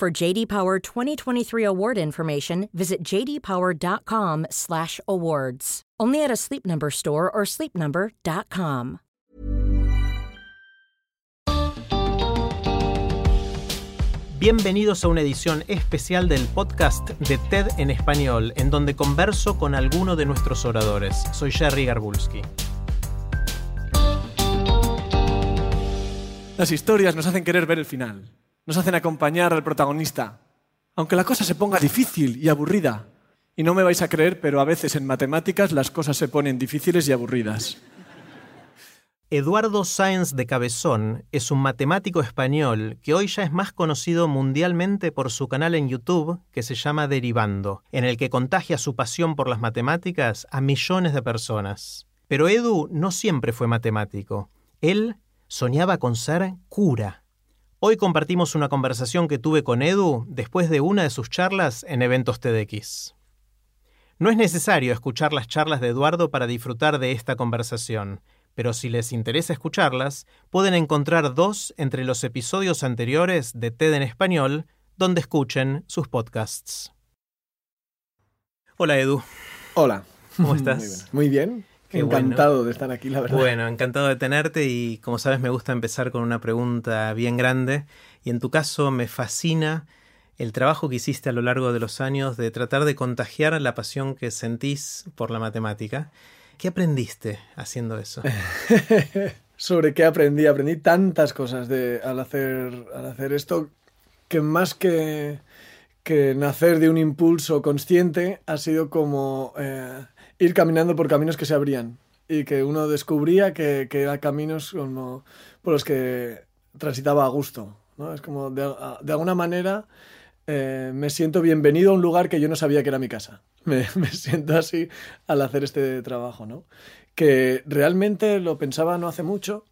For JD Power 2023 award information, visit jdpower.com/awards. Only at a Sleep Number store or sleepnumber.com. Bienvenidos a una edición especial del podcast de TED en español, en donde converso con alguno de nuestros oradores. Soy Jerry Garbulski. Las historias nos hacen querer ver el final, nos hacen acompañar al protagonista, aunque la cosa se ponga difícil y aburrida. Y no me vais a creer, pero a veces en matemáticas las cosas se ponen difíciles y aburridas. Eduardo Sáenz de Cabezón es un matemático español que hoy ya es más conocido mundialmente por su canal en YouTube que se llama Derivando, en el que contagia su pasión por las matemáticas a millones de personas. Pero Edu no siempre fue matemático. Él soñaba con ser cura. Hoy compartimos una conversación que tuve con Edu después de una de sus charlas en eventos TEDx. No es necesario escuchar las charlas de Eduardo para disfrutar de esta conversación pero si les interesa escucharlas, pueden encontrar dos entre los episodios anteriores de TED en español, donde escuchen sus podcasts. Hola Edu. Hola. ¿Cómo estás? Muy bien. Qué encantado bueno. de estar aquí, la verdad. Bueno, encantado de tenerte y como sabes me gusta empezar con una pregunta bien grande y en tu caso me fascina el trabajo que hiciste a lo largo de los años de tratar de contagiar la pasión que sentís por la matemática. ¿Qué aprendiste haciendo eso? ¿Sobre qué aprendí? Aprendí tantas cosas de, al, hacer, al hacer esto que más que, que nacer de un impulso consciente ha sido como eh, ir caminando por caminos que se abrían y que uno descubría que, que eran caminos como por los que transitaba a gusto. ¿no? Es como de, alguna manera eh, me siento bienvenido a un lugar que yo no sabía que era mi casa. Me, me, siento así al hacer este trabajo, ¿no? Que realmente lo pensaba no hace mucho.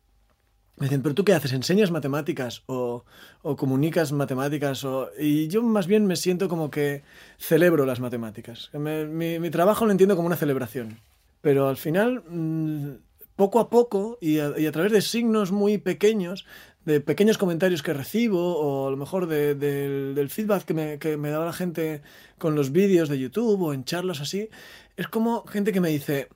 Me dicen, ¿pero tú qué haces? ¿Enseñas matemáticas? ¿O, o comunicas matemáticas? O... Y yo más bien me siento como que celebro las matemáticas. Mi, mi, trabajo lo entiendo como una celebración. Pero al final, mmm, poco a poco y a, través de signos muy pequeños, de pequeños comentarios que recibo o a lo mejor de, de, del feedback que me, que me daba la gente con los vídeos de YouTube o en charlas así, es como gente que me dice,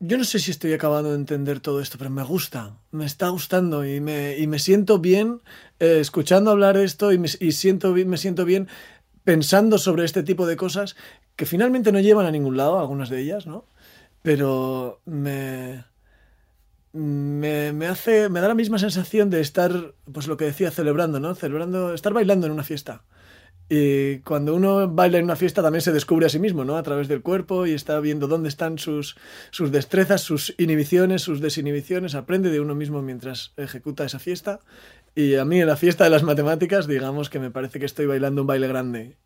yo no sé si estoy acabando de entender todo esto, pero me gusta, me está gustando y me, y me siento bien eh, escuchando hablar esto y, me, y siento, me siento bien pensando sobre este tipo de cosas que finalmente no llevan a ningún lado, algunas de ellas, ¿no? Pero me, me, me, hace, me da la misma sensación de estar, pues lo que decía, celebrando, ¿no? Celebrando, estar bailando en una fiesta. Y cuando uno baila en una fiesta también se descubre a sí mismo, ¿no? A través del cuerpo y está viendo dónde están sus, sus destrezas, sus inhibiciones, sus desinhibiciones, aprende de uno mismo mientras ejecuta esa fiesta. Y a mí en la fiesta de las matemáticas, digamos que me parece que estoy bailando un baile grande.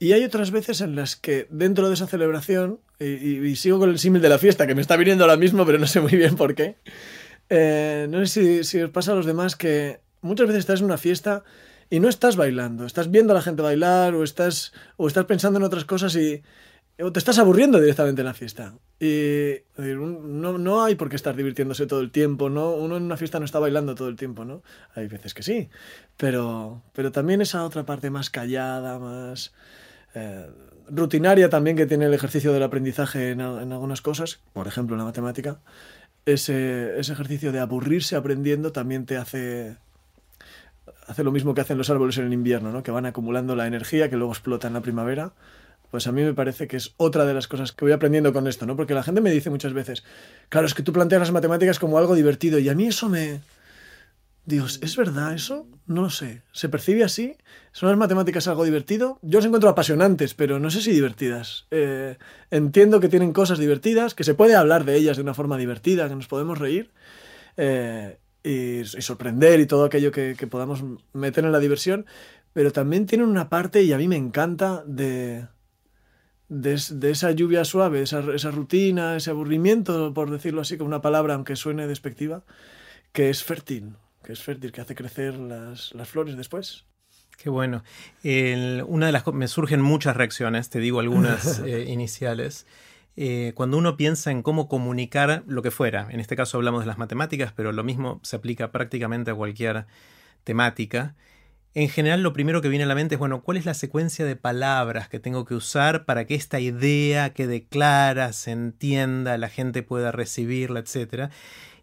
Y hay otras veces en las que dentro de esa celebración, y, y, y sigo con el símil de la fiesta, que me está viniendo ahora mismo, pero no sé muy bien por qué, eh, no sé si, si, os pasa a los demás que muchas veces estás en una fiesta y no estás bailando, estás viendo a la gente bailar o estás, o estás pensando en otras cosas y o te estás aburriendo directamente en la fiesta. Y no, no hay por qué estar divirtiéndose todo el tiempo, ¿no? Uno en una fiesta no está bailando todo el tiempo, ¿no? Hay veces que sí, pero, pero también esa otra parte más callada, más... Eh, rutinaria también que tiene el ejercicio del aprendizaje en, en, algunas cosas, por ejemplo en la matemática, ese, ese, ejercicio de aburrirse aprendiendo también te hace, hace lo mismo que hacen los árboles en el invierno, ¿no? que van acumulando la energía que luego explota en la primavera. Pues a mí me parece que es otra de las cosas que voy aprendiendo con esto, ¿no? Porque la gente me dice muchas veces, claro, es que tú planteas las matemáticas como algo divertido y a mí eso me, Dios, ¿es verdad eso? No lo sé. ¿Se percibe así? ¿Son las matemáticas algo divertido? Yo las encuentro apasionantes, pero no sé si divertidas. Eh, entiendo que tienen cosas divertidas, que se puede hablar de ellas de una forma divertida, que nos podemos reír eh, y, y, sorprender y todo aquello que, que, podamos meter en la diversión, pero también tienen una parte, y a mí me encanta, de, de, esa lluvia suave, esa, esa, rutina, ese aburrimiento, por decirlo así, con una palabra, aunque suene despectiva, que es fértil, que es fértil, que hace crecer las, las flores después. Qué bueno. una de las me surgen muchas reacciones, te digo algunas eh, iniciales. Eh, cuando uno piensa en cómo comunicar lo que fuera, en este caso hablamos de las matemáticas, pero lo mismo se aplica prácticamente a cualquier temática. En general lo primero que viene a la mente es, bueno, ¿cuál es la secuencia de palabras que tengo que usar para que esta idea quede clara, se entienda, la gente pueda recibirla, etcétera?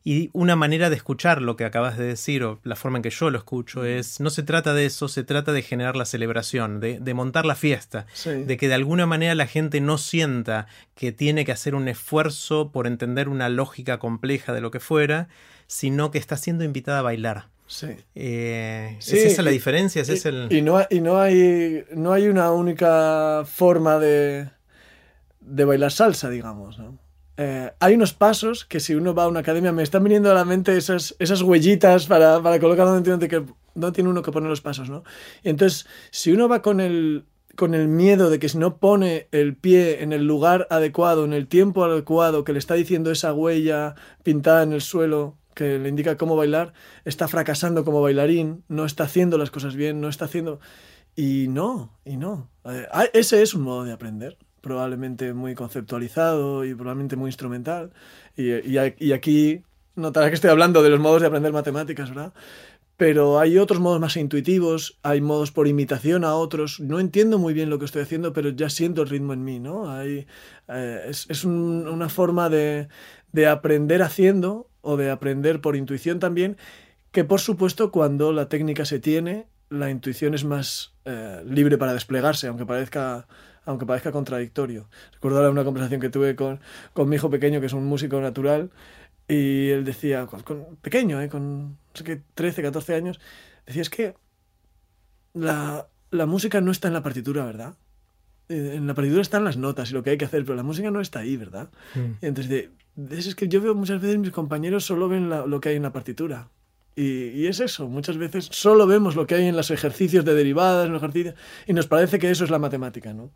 Y una manera de escuchar lo que acabas de decir, o la forma en que yo lo escucho, es, no se trata de eso, se trata de generar la celebración, de, de montar la fiesta, de que de alguna manera la gente no sienta que tiene que hacer un esfuerzo por entender una lógica compleja de lo que fuera, sino que está siendo invitada a bailar. Sí. Eh, ¿Es esa la diferencia? ¿Es el... y, no, y no, hay, no hay una única forma de, de bailar salsa, digamos, ¿no? Eh, hay unos pasos que si uno va a una academia, me están viniendo a la mente esas, esas huellitas para, para colocar donde tiene, que, no tiene uno que poner los pasos, ¿no? Entonces, si uno va con el, con el miedo de que si no pone el pie en el lugar adecuado, en el tiempo adecuado, que le está diciendo esa huella pintada en el suelo, que le indica cómo bailar, está fracasando como bailarín, no está haciendo las cosas bien, no está haciendo... Y no, y no. Eh, ese es un modo de aprender probablemente muy conceptualizado y probablemente muy instrumental. Y, y, aquí notarás que estoy hablando de los modos de aprender matemáticas, ¿verdad? Pero hay otros modos más intuitivos, hay modos por imitación a otros. No entiendo muy bien lo que estoy haciendo, pero ya siento el ritmo en mí, ¿no? Hay, eh, es, es una forma de, de aprender haciendo o de aprender por intuición también, que por supuesto cuando la técnica se tiene, la intuición es más eh, libre para desplegarse, aunque parezca aunque parezca contradictorio. Recuerdo ahora una conversación que tuve con, con mi hijo pequeño, que es un músico natural, y él decía, con, pequeño, ¿eh? con no sé qué, 13, 14 años, decía, es que la, la música no está en la partitura, ¿verdad? Eh, en la partitura están las notas y lo que hay que hacer, pero la música no está ahí, ¿verdad? Mm. Entonces, de, es que yo veo muchas veces mis compañeros solo ven lo que hay en la partitura. Y, es eso, muchas veces solo vemos lo que hay en los ejercicios de derivadas, en los ejercicios, y nos parece que eso es la matemática, ¿no?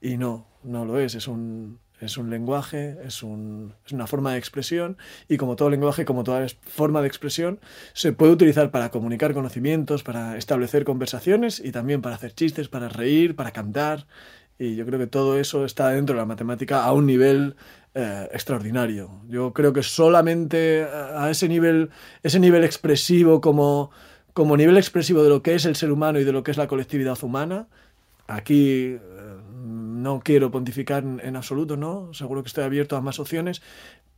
Y no, no lo es, es un, es un lenguaje, es, un, es una forma de expresión, y como todo lenguaje, como toda forma de expresión, se puede utilizar para comunicar conocimientos, para establecer conversaciones, y también para hacer chistes, para reír, para cantar, y yo creo que todo eso está dentro de la matemática a un nivel eh, extraordinario. Yo creo que solamente eh, a ese nivel, ese nivel expresivo como, como nivel expresivo de lo que es el ser humano y de lo que es la colectividad humana, aquí eh, no quiero pontificar en, absoluto, ¿no? Seguro que estoy abierto a más opciones,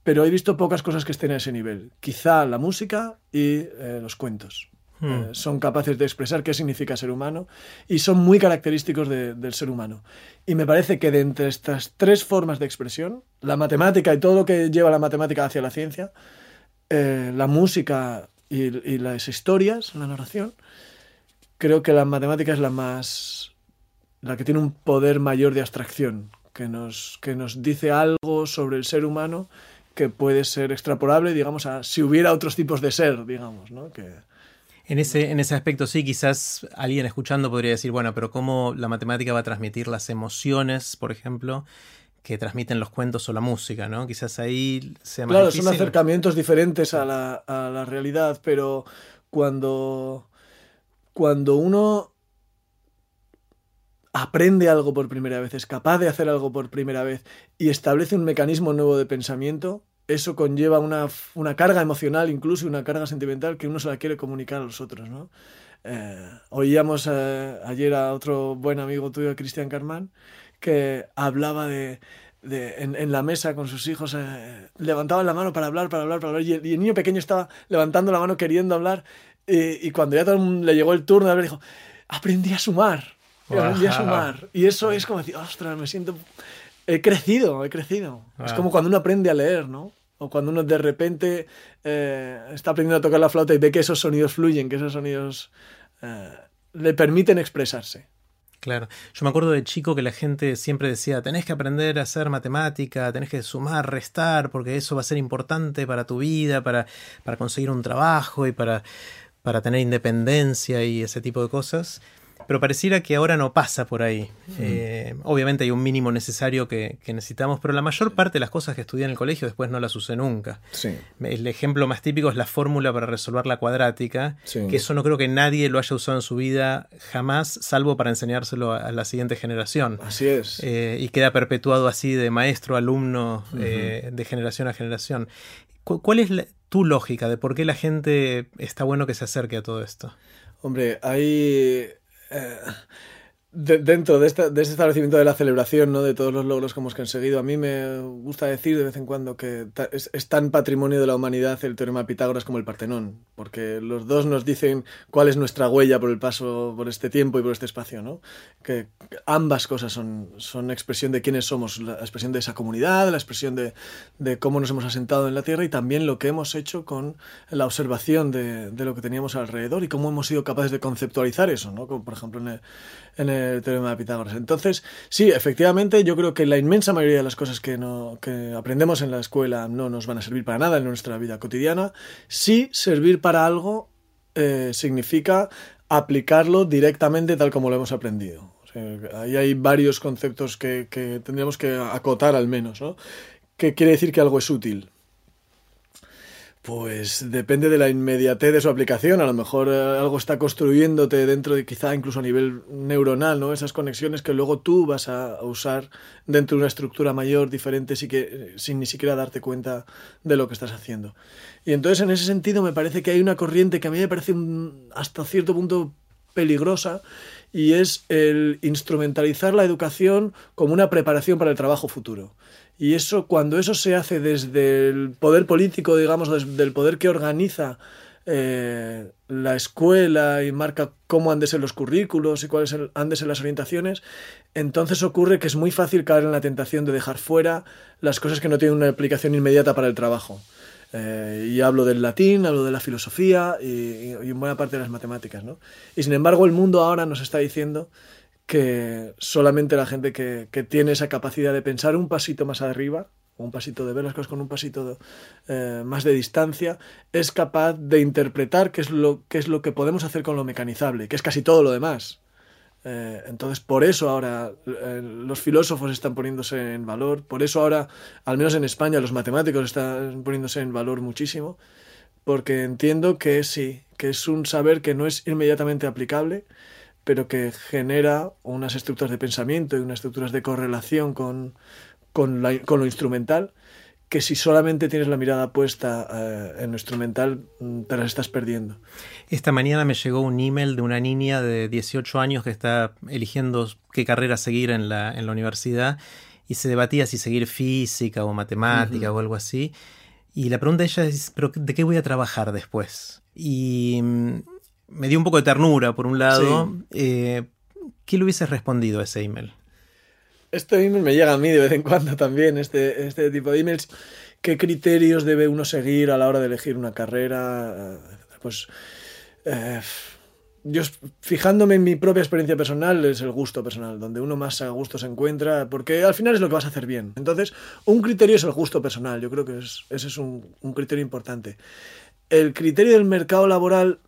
pero he visto pocas cosas que estén a ese nivel. Quizá la música y los cuentos. Hmm. Eh, son capaces de expresar qué significa ser humano y son muy característicos del ser humano. Y me parece que de entre estas tres formas de expresión, la matemática y todo lo que lleva la matemática hacia la ciencia, eh, la música y, las historias, la narración, creo que la matemática es la más. la que tiene un poder mayor de abstracción, que nos, que nos dice algo sobre el ser humano que puede ser extrapolable, digamos, a si hubiera otros tipos de ser, digamos, ¿no? Que, en ese, en ese aspecto sí, quizás alguien escuchando podría decir, bueno, pero ¿cómo la matemática va a transmitir las emociones, por ejemplo, que transmiten los cuentos o la música, ¿no? Quizás ahí sea más Claro, son acercamientos diferentes a la, a la realidad, pero cuando, cuando uno aprende algo por primera vez, es capaz de hacer algo por primera vez y establece un mecanismo nuevo de pensamiento, eso conlleva una, una, carga emocional, incluso una carga sentimental que uno se la quiere comunicar a los otros, ¿no? Eh, oíamos eh, ayer a otro buen amigo tuyo, Cristian Carmán, que hablaba de, de en, en, la mesa con sus hijos, eh, levantaban la mano para hablar, para hablar, para hablar, y el, niño pequeño estaba levantando la mano queriendo hablar, y cuando ya todo le llegó el turno de hablar, dijo, aprendí a sumar, aprendí a sumar. Y eso es como decir, ostras, me siento He crecido, he crecido. Es ah. como cuando uno aprende a leer, ¿no? O cuando uno de repente eh, está aprendiendo a tocar la flauta y ve que esos sonidos fluyen, que esos sonidos eh, le permiten expresarse. Claro. Yo me acuerdo de chico que la gente siempre decía, tenés que aprender a hacer matemática, tenés que sumar, restar, porque eso va a ser importante para tu vida, para, para conseguir un trabajo y para, para tener independencia y ese tipo de cosas. Pero pareciera que ahora no pasa por ahí. Eh, obviamente hay un mínimo necesario que, necesitamos, pero la mayor parte de las cosas que estudié en el colegio después no las usé nunca. El ejemplo más típico es la fórmula para resolver la cuadrática, que eso no creo que nadie lo haya usado en su vida jamás, salvo para enseñárselo a, la siguiente generación. Así es. Eh, y queda perpetuado así de maestro, alumno, eh, de generación a generación. ¿Cuál es tu lógica de por qué la gente está bueno que se acerque a todo esto? Hombre, hay 呃 eh, dentro de, este establecimiento de la celebración, ¿no? de todos los logros que hemos conseguido, a mí me gusta decir de vez en cuando que es, tan patrimonio de la humanidad el teorema de Pitágoras como el Partenón, porque los dos nos dicen cuál es nuestra huella por el paso por este tiempo y por este espacio, ¿no? que ambas cosas son, son expresión de quiénes somos, la expresión de esa comunidad, la expresión de, de cómo nos hemos asentado en la Tierra y también lo que hemos hecho con la observación de, de lo que teníamos alrededor y cómo hemos sido capaces de conceptualizar eso, ¿no? como por ejemplo en el, en el teorema de Pitágoras. Entonces, sí, efectivamente, yo creo que la inmensa mayoría de las cosas que, que aprendemos en la escuela no nos van a servir para nada en nuestra vida cotidiana. Sí, servir para algo eh, significa aplicarlo directamente tal como lo hemos aprendido. ahí hay varios conceptos que, que tendríamos que acotar al menos, ¿no? ¿Qué quiere decir que algo es útil? Pues depende de la inmediatez de su aplicación. A lo mejor eh, algo está construyéndote dentro de quizá incluso a nivel neuronal, ¿no? Esas conexiones que luego tú vas a usar dentro de una estructura mayor, diferente, sí que, eh, sin ni siquiera darte cuenta de lo que estás haciendo. Y entonces en ese sentido me parece que hay una corriente que a mí me parece hasta cierto punto peligrosa y es el instrumentalizar la educación como una preparación para el trabajo futuro. Y eso, cuando eso se hace desde el poder político, digamos, desde el poder que organiza eh, la escuela y marca cómo han de ser los currículos y cuáles han de ser las orientaciones, entonces ocurre que es muy fácil caer en la tentación de dejar fuera las cosas que no tienen una aplicación inmediata para el trabajo. Eh, y hablo del latín, hablo de la filosofía y, y, en buena parte de las matemáticas. ¿no? Y sin embargo el mundo ahora nos está diciendo que solamente la gente que, tiene esa capacidad de pensar un pasito más arriba, un pasito de ver las cosas con un pasito eh, más de distancia, es capaz de interpretar qué es, lo, qué es lo que podemos hacer con lo mecanizable, que es casi todo lo demás. Eh, entonces, por eso ahora eh, los filósofos están poniéndose en valor, por eso ahora, al menos en España, los matemáticos están poniéndose en valor muchísimo, porque entiendo que sí, que es un saber que no es inmediatamente aplicable, pero que genera unas estructuras de pensamiento y unas estructuras de correlación con, con, lo instrumental, que si solamente tienes la mirada puesta eh, en lo instrumental, mm, te las estás perdiendo. Esta mañana me llegó un email de una niña de 18 años que está eligiendo qué carrera seguir en la, en la universidad y se debatía si seguir física o matemática o algo así. Y la pregunta de ella es, ¿pero de qué voy a trabajar después? Y mm, me dio un poco de ternura, por un lado. Eh, ¿Qué le hubieses respondido a ese email? Este email me llega a mí de vez en cuando también, este, este tipo de emails. ¿Qué criterios debe uno seguir a la hora de elegir una carrera? Pues eh, yo fijándome en mi propia experiencia personal es el gusto personal, donde uno más a gusto se encuentra, porque al final es lo que vas a hacer bien. Entonces, un criterio es el gusto personal, yo creo que ese es un, un criterio importante. El criterio del mercado laboral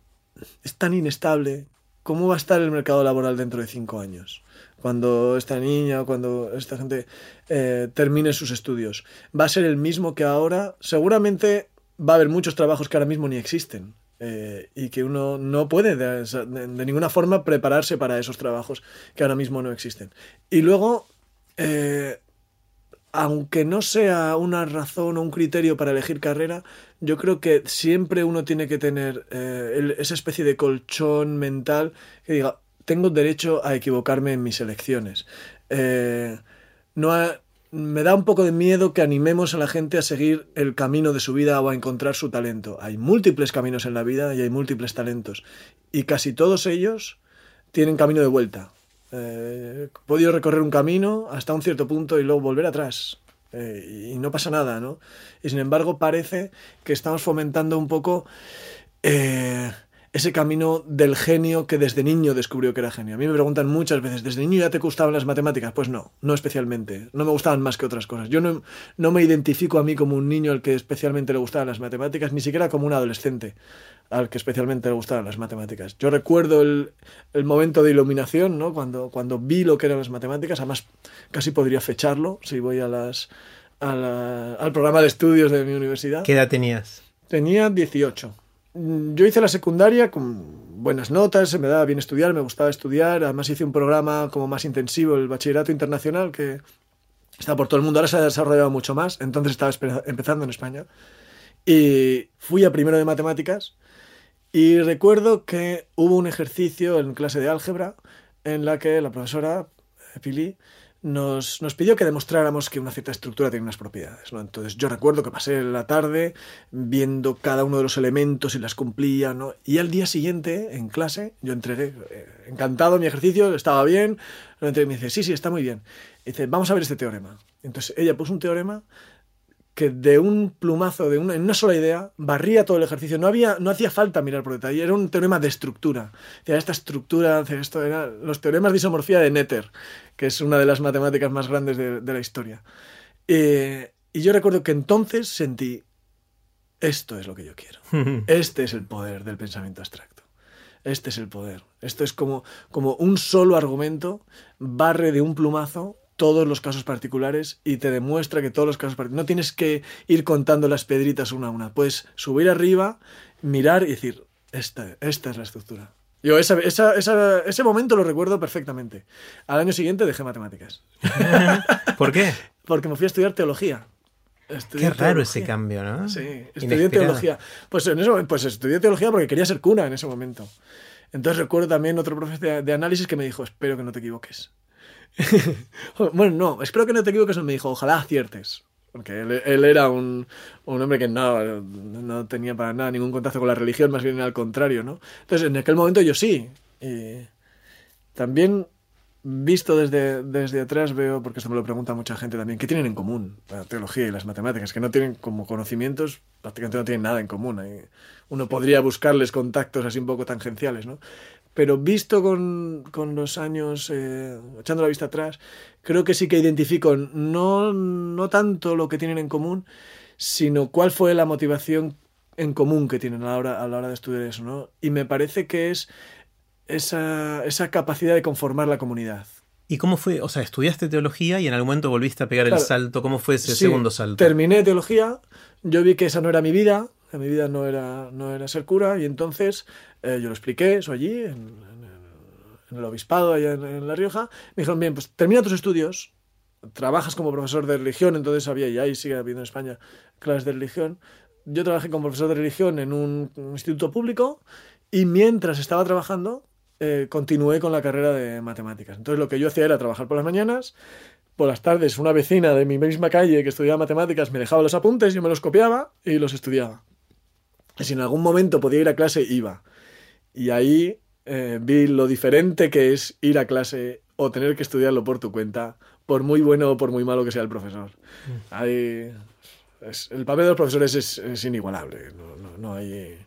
es tan inestable. ¿Cómo va a estar el mercado laboral dentro de cinco años? Cuando esta niña o cuando esta gente eh, termine sus estudios. ¿Va a ser el mismo que ahora? Seguramente va a haber muchos trabajos que ahora mismo ni existen. Eh, y que uno no puede de, ninguna forma prepararse para esos trabajos que ahora mismo no existen. Y luego, eh, aunque no sea una razón o un criterio para elegir carrera, yo creo que siempre uno tiene que tener eh, esa especie de colchón mental que diga, tengo derecho a equivocarme en mis elecciones. Eh, no me da un poco de miedo que animemos a la gente a seguir el camino de su vida o a encontrar su talento. Hay múltiples caminos en la vida y hay múltiples talentos. Y casi todos ellos tienen camino de vuelta. Eh, podido recorrer un camino hasta un cierto punto y luego volver atrás. Eh, y no pasa nada, ¿no? Y sin embargo parece que estamos fomentando un poco eh, ese camino del genio que desde niño descubrió que era genio. A mí me preguntan muchas veces, ¿desde niño ya te gustaban las matemáticas? Pues no, no especialmente. No me gustaban más que otras cosas. Yo no, no me identifico a mí como un niño al que especialmente le gustaban las matemáticas, ni siquiera como un adolescente al que especialmente le gustaban las matemáticas. Yo recuerdo el, el momento de iluminación, ¿no? Cuando, cuando vi lo que eran las matemáticas, además casi podría fecharlo si voy a las, al programa de estudios de mi universidad. ¿Qué edad tenías? Tenía 18. Yo hice la secundaria con buenas notas, se me daba bien estudiar, me gustaba estudiar. Además hice un programa como más intensivo, el bachillerato internacional, que está por todo el mundo. Ahora se ha desarrollado mucho más, entonces estaba empezando en España. Y fui a primero de matemáticas y recuerdo que hubo un ejercicio en clase de álgebra en la que la profesora Pili nos, nos, pidió que demostráramos que una cierta estructura tiene unas propiedades. ¿no? Entonces yo recuerdo que pasé la tarde viendo cada uno de los elementos y las cumplía. ¿no? Y al día siguiente, en clase, yo entré eh, encantado, mi ejercicio estaba bien. Y me dice, sí, sí, está muy bien. Y dice, vamos a ver este teorema. Entonces ella puso un teorema que de un plumazo, de una, en una sola idea, barría todo el ejercicio. No, había, no hacía falta mirar por detalle, era un teorema de estructura. Esta estructura, esto era los teoremas de isomorfía de Netter, que es una de las matemáticas más grandes de, la historia. Eh, y yo recuerdo que entonces sentí, esto es lo que yo quiero. Este es el poder del pensamiento abstracto. Este es el poder. Esto es como, como un solo argumento barre de un plumazo todos los casos particulares y te demuestra que todos los casos particulares... No tienes que ir contando las pedritas una a una. Puedes subir arriba, mirar y decir, esta, esta es la estructura. Yo esa, ese momento lo recuerdo perfectamente. Al año siguiente dejé matemáticas. ¿Por qué? Porque me fui a estudiar teología. Qué raro ese cambio, ¿no? Sí, estudié teología. Pues, en eso, pues estudié teología porque quería ser cuna en ese momento. Entonces recuerdo también otro profesor de análisis que me dijo, espero que no te equivoques. bueno, no, espero que no te equivoques, me dijo, ojalá aciertes. Porque él, era un, un, hombre que no, no tenía para nada ningún contacto con la religión, más bien al contrario, ¿no? Entonces, en aquel momento yo sí. Y también visto desde, desde atrás veo, porque esto me lo pregunta mucha gente también, ¿qué tienen en común la teología y las matemáticas? Que no tienen como conocimientos, prácticamente no tienen nada en común. Uno podría buscarles contactos así un poco tangenciales, ¿no? Pero visto con, con los años, eh, echando la vista atrás, creo que sí que identifico no, no tanto lo que tienen en común, sino cuál fue la motivación en común que tienen a la hora, a la hora de estudiar eso, ¿no? Y me parece que es esa, esa capacidad de conformar la comunidad. ¿Y cómo fue? O sea, estudiaste teología y en algún momento volviste a pegar el salto. ¿Cómo fue ese segundo salto? Terminé teología, yo vi que esa no era mi vida, que mi vida no era, no era ser cura, y entonces eh, yo lo expliqué, eso allí, en, el obispado, allá en, La Rioja. Me dijeron, bien, pues termina tus estudios, trabajas como profesor de religión, entonces había, y sigue habiendo en España clases de religión. Yo trabajé como profesor de religión en un instituto público y mientras estaba trabajando, eh, continué con la carrera de matemáticas. Entonces lo que yo hacía era trabajar por las mañanas, por las tardes una vecina de mi misma calle que estudiaba matemáticas me dejaba los apuntes, yo me los copiaba y los estudiaba. Si en algún momento podía ir a clase, iba. Y ahí eh, vi lo diferente que es ir a clase o tener que estudiarlo por tu cuenta, por muy bueno o por muy malo que sea el profesor. Mm. Ahí, el papel de los profesores es, inigualable. No, no hay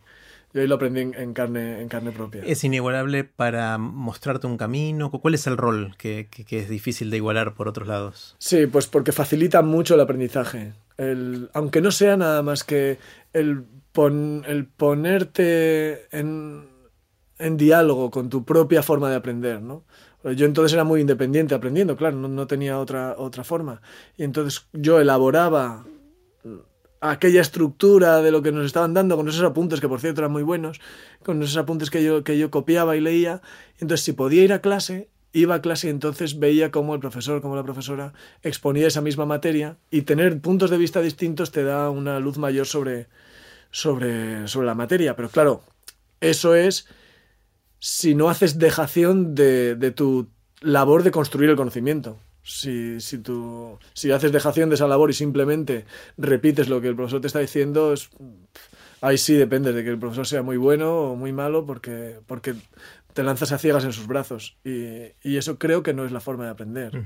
yo ahí lo aprendí en, carne, en carne propia. ¿Es inigualable para mostrarte un camino? ¿Cuál es el rol que, es difícil de igualar por otros lados? Sí, pues porque facilita mucho el aprendizaje. aunque no sea nada más que el, el ponerte en, en, diálogo con tu propia forma de aprender, ¿no? Yo entonces era muy independiente aprendiendo, claro, no, no tenía otra, otra forma. Y entonces yo elaboraba aquella estructura de lo que nos estaban dando, con esos apuntes, que por cierto eran muy buenos, con esos apuntes que yo, que yo copiaba y leía. Entonces, si podía ir a clase, iba a clase y entonces veía cómo el profesor, cómo la profesora exponía esa misma materia y tener puntos de vista distintos te da una luz mayor sobre, sobre, sobre la materia. Pero claro, eso es si no haces dejación de, de tu labor de construir el conocimiento. Si, si, tú, si haces dejación de esa labor y simplemente repites lo que el profesor te está diciendo, es, ahí sí depende de que el profesor sea muy bueno o muy malo porque, porque te lanzas a ciegas en sus brazos. Y, y eso creo que no es la forma de aprender.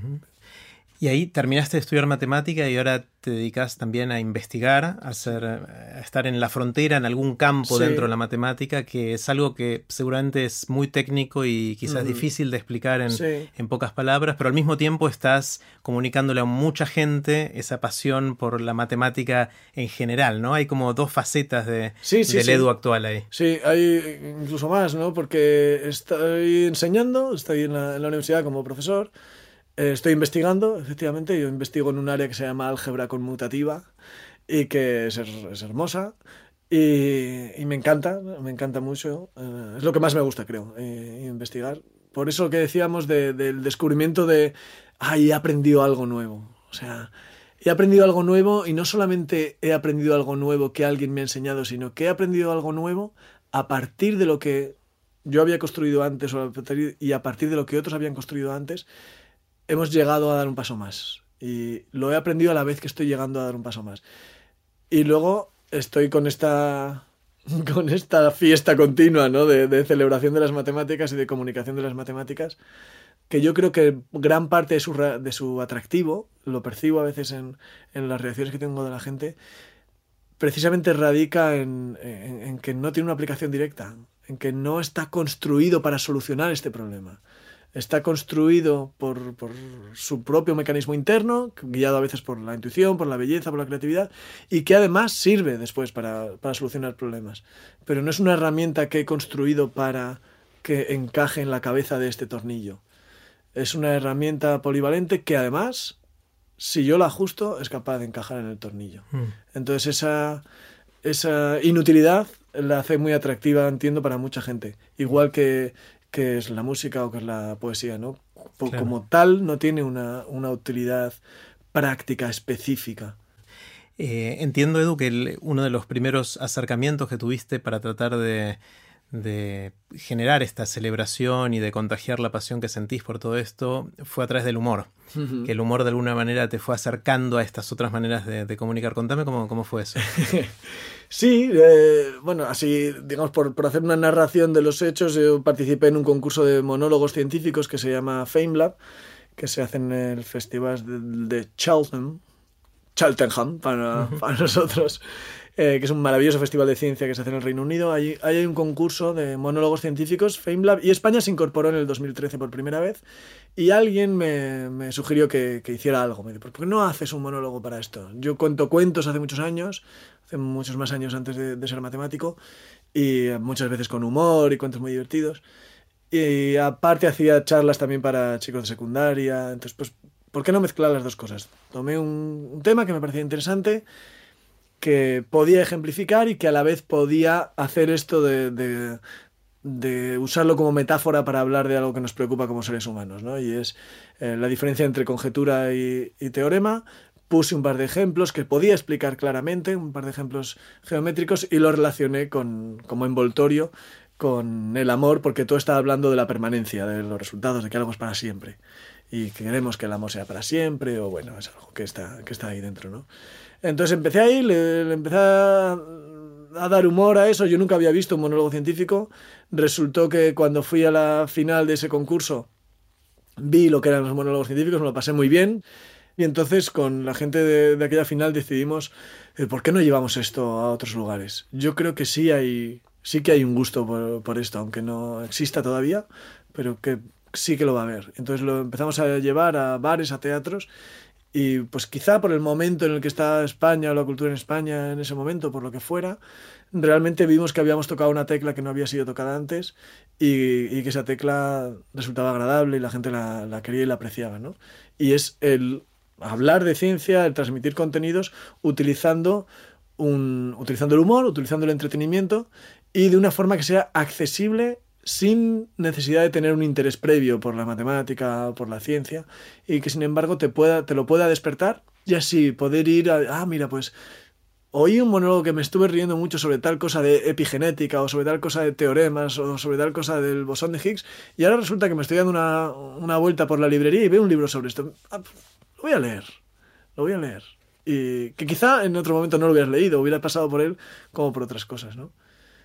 Y ahí terminaste de estudiar matemática y ahora te dedicas también a investigar, a, hacer, a estar en la frontera, en algún campo dentro de la matemática, que es algo que seguramente es muy técnico y quizás difícil de explicar en, en, pocas palabras, pero al mismo tiempo estás comunicándole a mucha gente esa pasión por la matemática en general, ¿no? Hay como dos facetas de, del Edu actual ahí. Sí, hay incluso más, ¿no? Porque estoy enseñando, estoy en la, en la universidad como profesor. Eh, estoy investigando, efectivamente, yo investigo en un área que se llama álgebra conmutativa y que es, es hermosa y, y, me encanta, me encanta mucho. Eh, es lo que más me gusta, creo, eh, investigar. Por eso que decíamos del descubrimiento de, ay, he aprendido algo nuevo. O sea, he aprendido algo nuevo y no solamente he aprendido algo nuevo que alguien me ha enseñado, sino que he aprendido algo nuevo a partir de lo que yo había construido antes y a partir de lo que otros habían construido antes hemos llegado a dar un paso más. Y lo he aprendido a la vez que estoy llegando a dar un paso más. Y luego estoy con esta, con esta fiesta continua ¿no? de, celebración de las matemáticas y de comunicación de las matemáticas, que yo creo que gran parte de su, de su atractivo, lo percibo a veces en, en, las reacciones que tengo de la gente, precisamente radica en, en que no tiene una aplicación directa, en que no está construido para solucionar este problema está construido por, su propio mecanismo interno, guiado a veces por la intuición, por la belleza, por la creatividad, y que además sirve después para, solucionar problemas. Pero no es una herramienta que he construido para que encaje en la cabeza de este tornillo. Es una herramienta polivalente que además, si yo la ajusto, es capaz de encajar en el tornillo. Mm. Entonces esa, esa inutilidad la hace muy atractiva, entiendo, para mucha gente. Igual que que es la música o que es la poesía, ¿no? Como tal, no tiene una, utilidad práctica específica. Eh, entiendo, Edu, que uno de los primeros acercamientos que tuviste para tratar de, de, generar esta celebración y de contagiar la pasión que sentís por todo esto fue a través del humor. Que el humor de alguna manera te fue acercando a estas otras maneras de, de comunicar. Contame cómo, cómo fue eso. Sí, eh, bueno, así, digamos, por, por, hacer una narración de los hechos, yo participé en un concurso de monólogos científicos que se llama FameLab, que se hace en el festival de, de Cheltenham, Cheltenham para, para nosotros, eh, que es un maravilloso festival de ciencia que se hace en el Reino Unido. Allí, hay un concurso de monólogos científicos, FameLab, y España se incorporó en el 2013 por primera vez. Y alguien me, me sugirió que, que, hiciera algo. Me dijo, ¿por qué no haces un monólogo para esto? Yo cuento cuentos hace muchos años, hace muchos más años antes de, ser matemático, y muchas veces con humor y cuentos muy divertidos. Y aparte hacía charlas también para chicos de secundaria, entonces pues, ¿por qué no mezclar las dos cosas? Tomé un, tema que me parecía interesante, que podía ejemplificar y que a la vez podía hacer esto de, de, usarlo como metáfora para hablar de algo que nos preocupa como seres humanos, ¿no? Y es eh, la diferencia entre conjetura y, teorema, puse un par de ejemplos que podía explicar claramente, un par de ejemplos geométricos y lo relacioné con, como envoltorio con el amor porque todo está hablando de la permanencia, de los resultados, de que algo es para siempre y que queremos que el amor sea para siempre o bueno, es algo que está, que está ahí dentro, ¿no? Entonces empecé ahí, le, empecé a, dar humor a eso, yo nunca había visto un monólogo científico, resultó que cuando fui a la final de ese concurso vi lo que eran los monólogos científicos, me lo pasé muy bien, y entonces con la gente de, aquella final decidimos, eh, ¿por qué no llevamos esto a otros lugares? Yo creo que sí hay, sí que hay un gusto por, esto, aunque no exista todavía, pero que sí que lo va a haber. Entonces lo empezamos a llevar a bares, a teatros, y pues quizá por el momento en el que está España o la cultura en España en ese momento, por lo que fuera, realmente vimos que habíamos tocado una tecla que no había sido tocada antes y, que esa tecla resultaba agradable y la gente la, la quería y la apreciaba, ¿no? Y es el hablar de ciencia, el transmitir contenidos utilizando, un, utilizando el humor, utilizando el entretenimiento y de una forma que sea accesible sin necesidad de tener un interés previo por la matemática por la ciencia y que sin embargo te, pueda, te lo pueda despertar y así poder ir a, ah, mira, pues oí un monólogo que me estuve riendo mucho sobre tal cosa de epigenética o sobre tal cosa de teoremas o sobre tal cosa del bosón de Higgs y ahora resulta que me estoy dando una, una vuelta por la librería y veo un libro sobre esto. Ah, lo voy a leer, lo voy a leer. Y que quizá en otro momento no lo hubieras leído, hubiera pasado por él como por otras cosas, ¿no?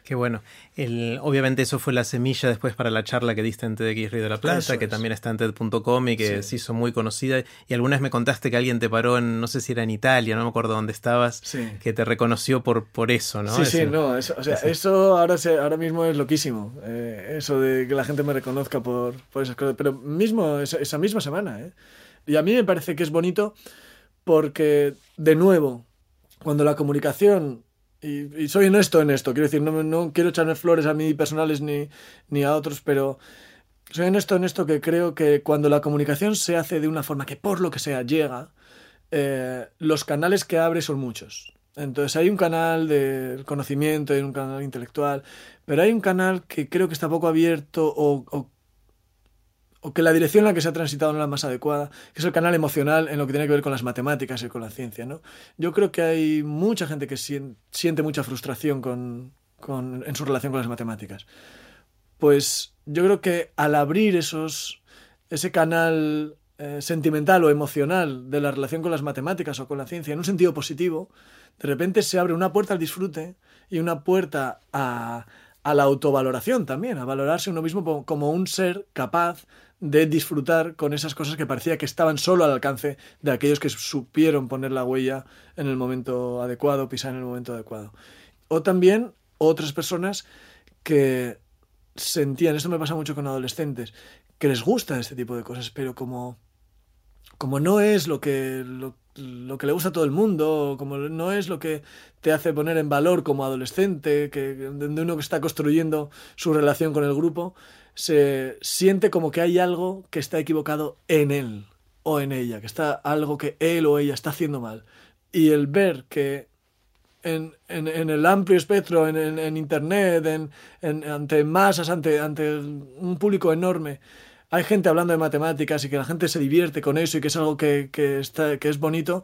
Qué bueno. El, obviamente eso fue la semilla después para la charla que diste en TEDx Río de la Plata, que también está en TED.com y que se hizo muy conocida. Y alguna vez me contaste que alguien te paró en, no sé si era en Italia, no me acuerdo dónde estabas, que te reconoció por, por eso, ¿no? Sí, sí, no, eso, o sea, eso ahora, ahora mismo es loquísimo, eh, eso de que la gente me reconozca por, por esas cosas. Pero mismo, esa, esa misma semana, ¿eh? Y a mí me parece que es bonito porque, de nuevo, cuando la comunicación y, soy honesto en esto, quiero decir, no, no quiero echarme flores a mí personales ni, ni a otros, pero soy honesto en esto que creo que cuando la comunicación se hace de una forma que por lo que sea llega, eh, los canales que abre son muchos. Entonces hay un canal de conocimiento, hay un canal intelectual, pero hay un canal que creo que está poco abierto o, o o que la dirección en la que se ha transitado no es la más adecuada, que es el canal emocional en lo que tiene que ver con las matemáticas y con la ciencia. ¿no? Yo creo que hay mucha gente que siente mucha frustración con, con, en su relación con las matemáticas. Pues yo creo que al abrir esos, ese canal eh, sentimental o emocional de la relación con las matemáticas o con la ciencia en un sentido positivo, de repente se abre una puerta al disfrute y una puerta a, a la autovaloración también, a valorarse uno mismo como un ser capaz de disfrutar con esas cosas que parecía que estaban solo al alcance de aquellos que supieron poner la huella en el momento adecuado, pisar en el momento adecuado. O también otras personas que sentían, esto me pasa mucho con adolescentes, que les gusta este tipo de cosas, pero como, como no es lo que, lo, que le gusta a todo el mundo, como no es lo que te hace poner en valor como adolescente, que, de uno que está construyendo su relación con el grupo, se siente como que hay algo que está equivocado en él o en ella, que está algo que él o ella está haciendo mal. Y el ver que en, en, el amplio espectro, en, en Internet, en, ante masas, ante, ante un público enorme, hay gente hablando de matemáticas y que la gente se divierte con eso y que es algo que, que, está, que es bonito,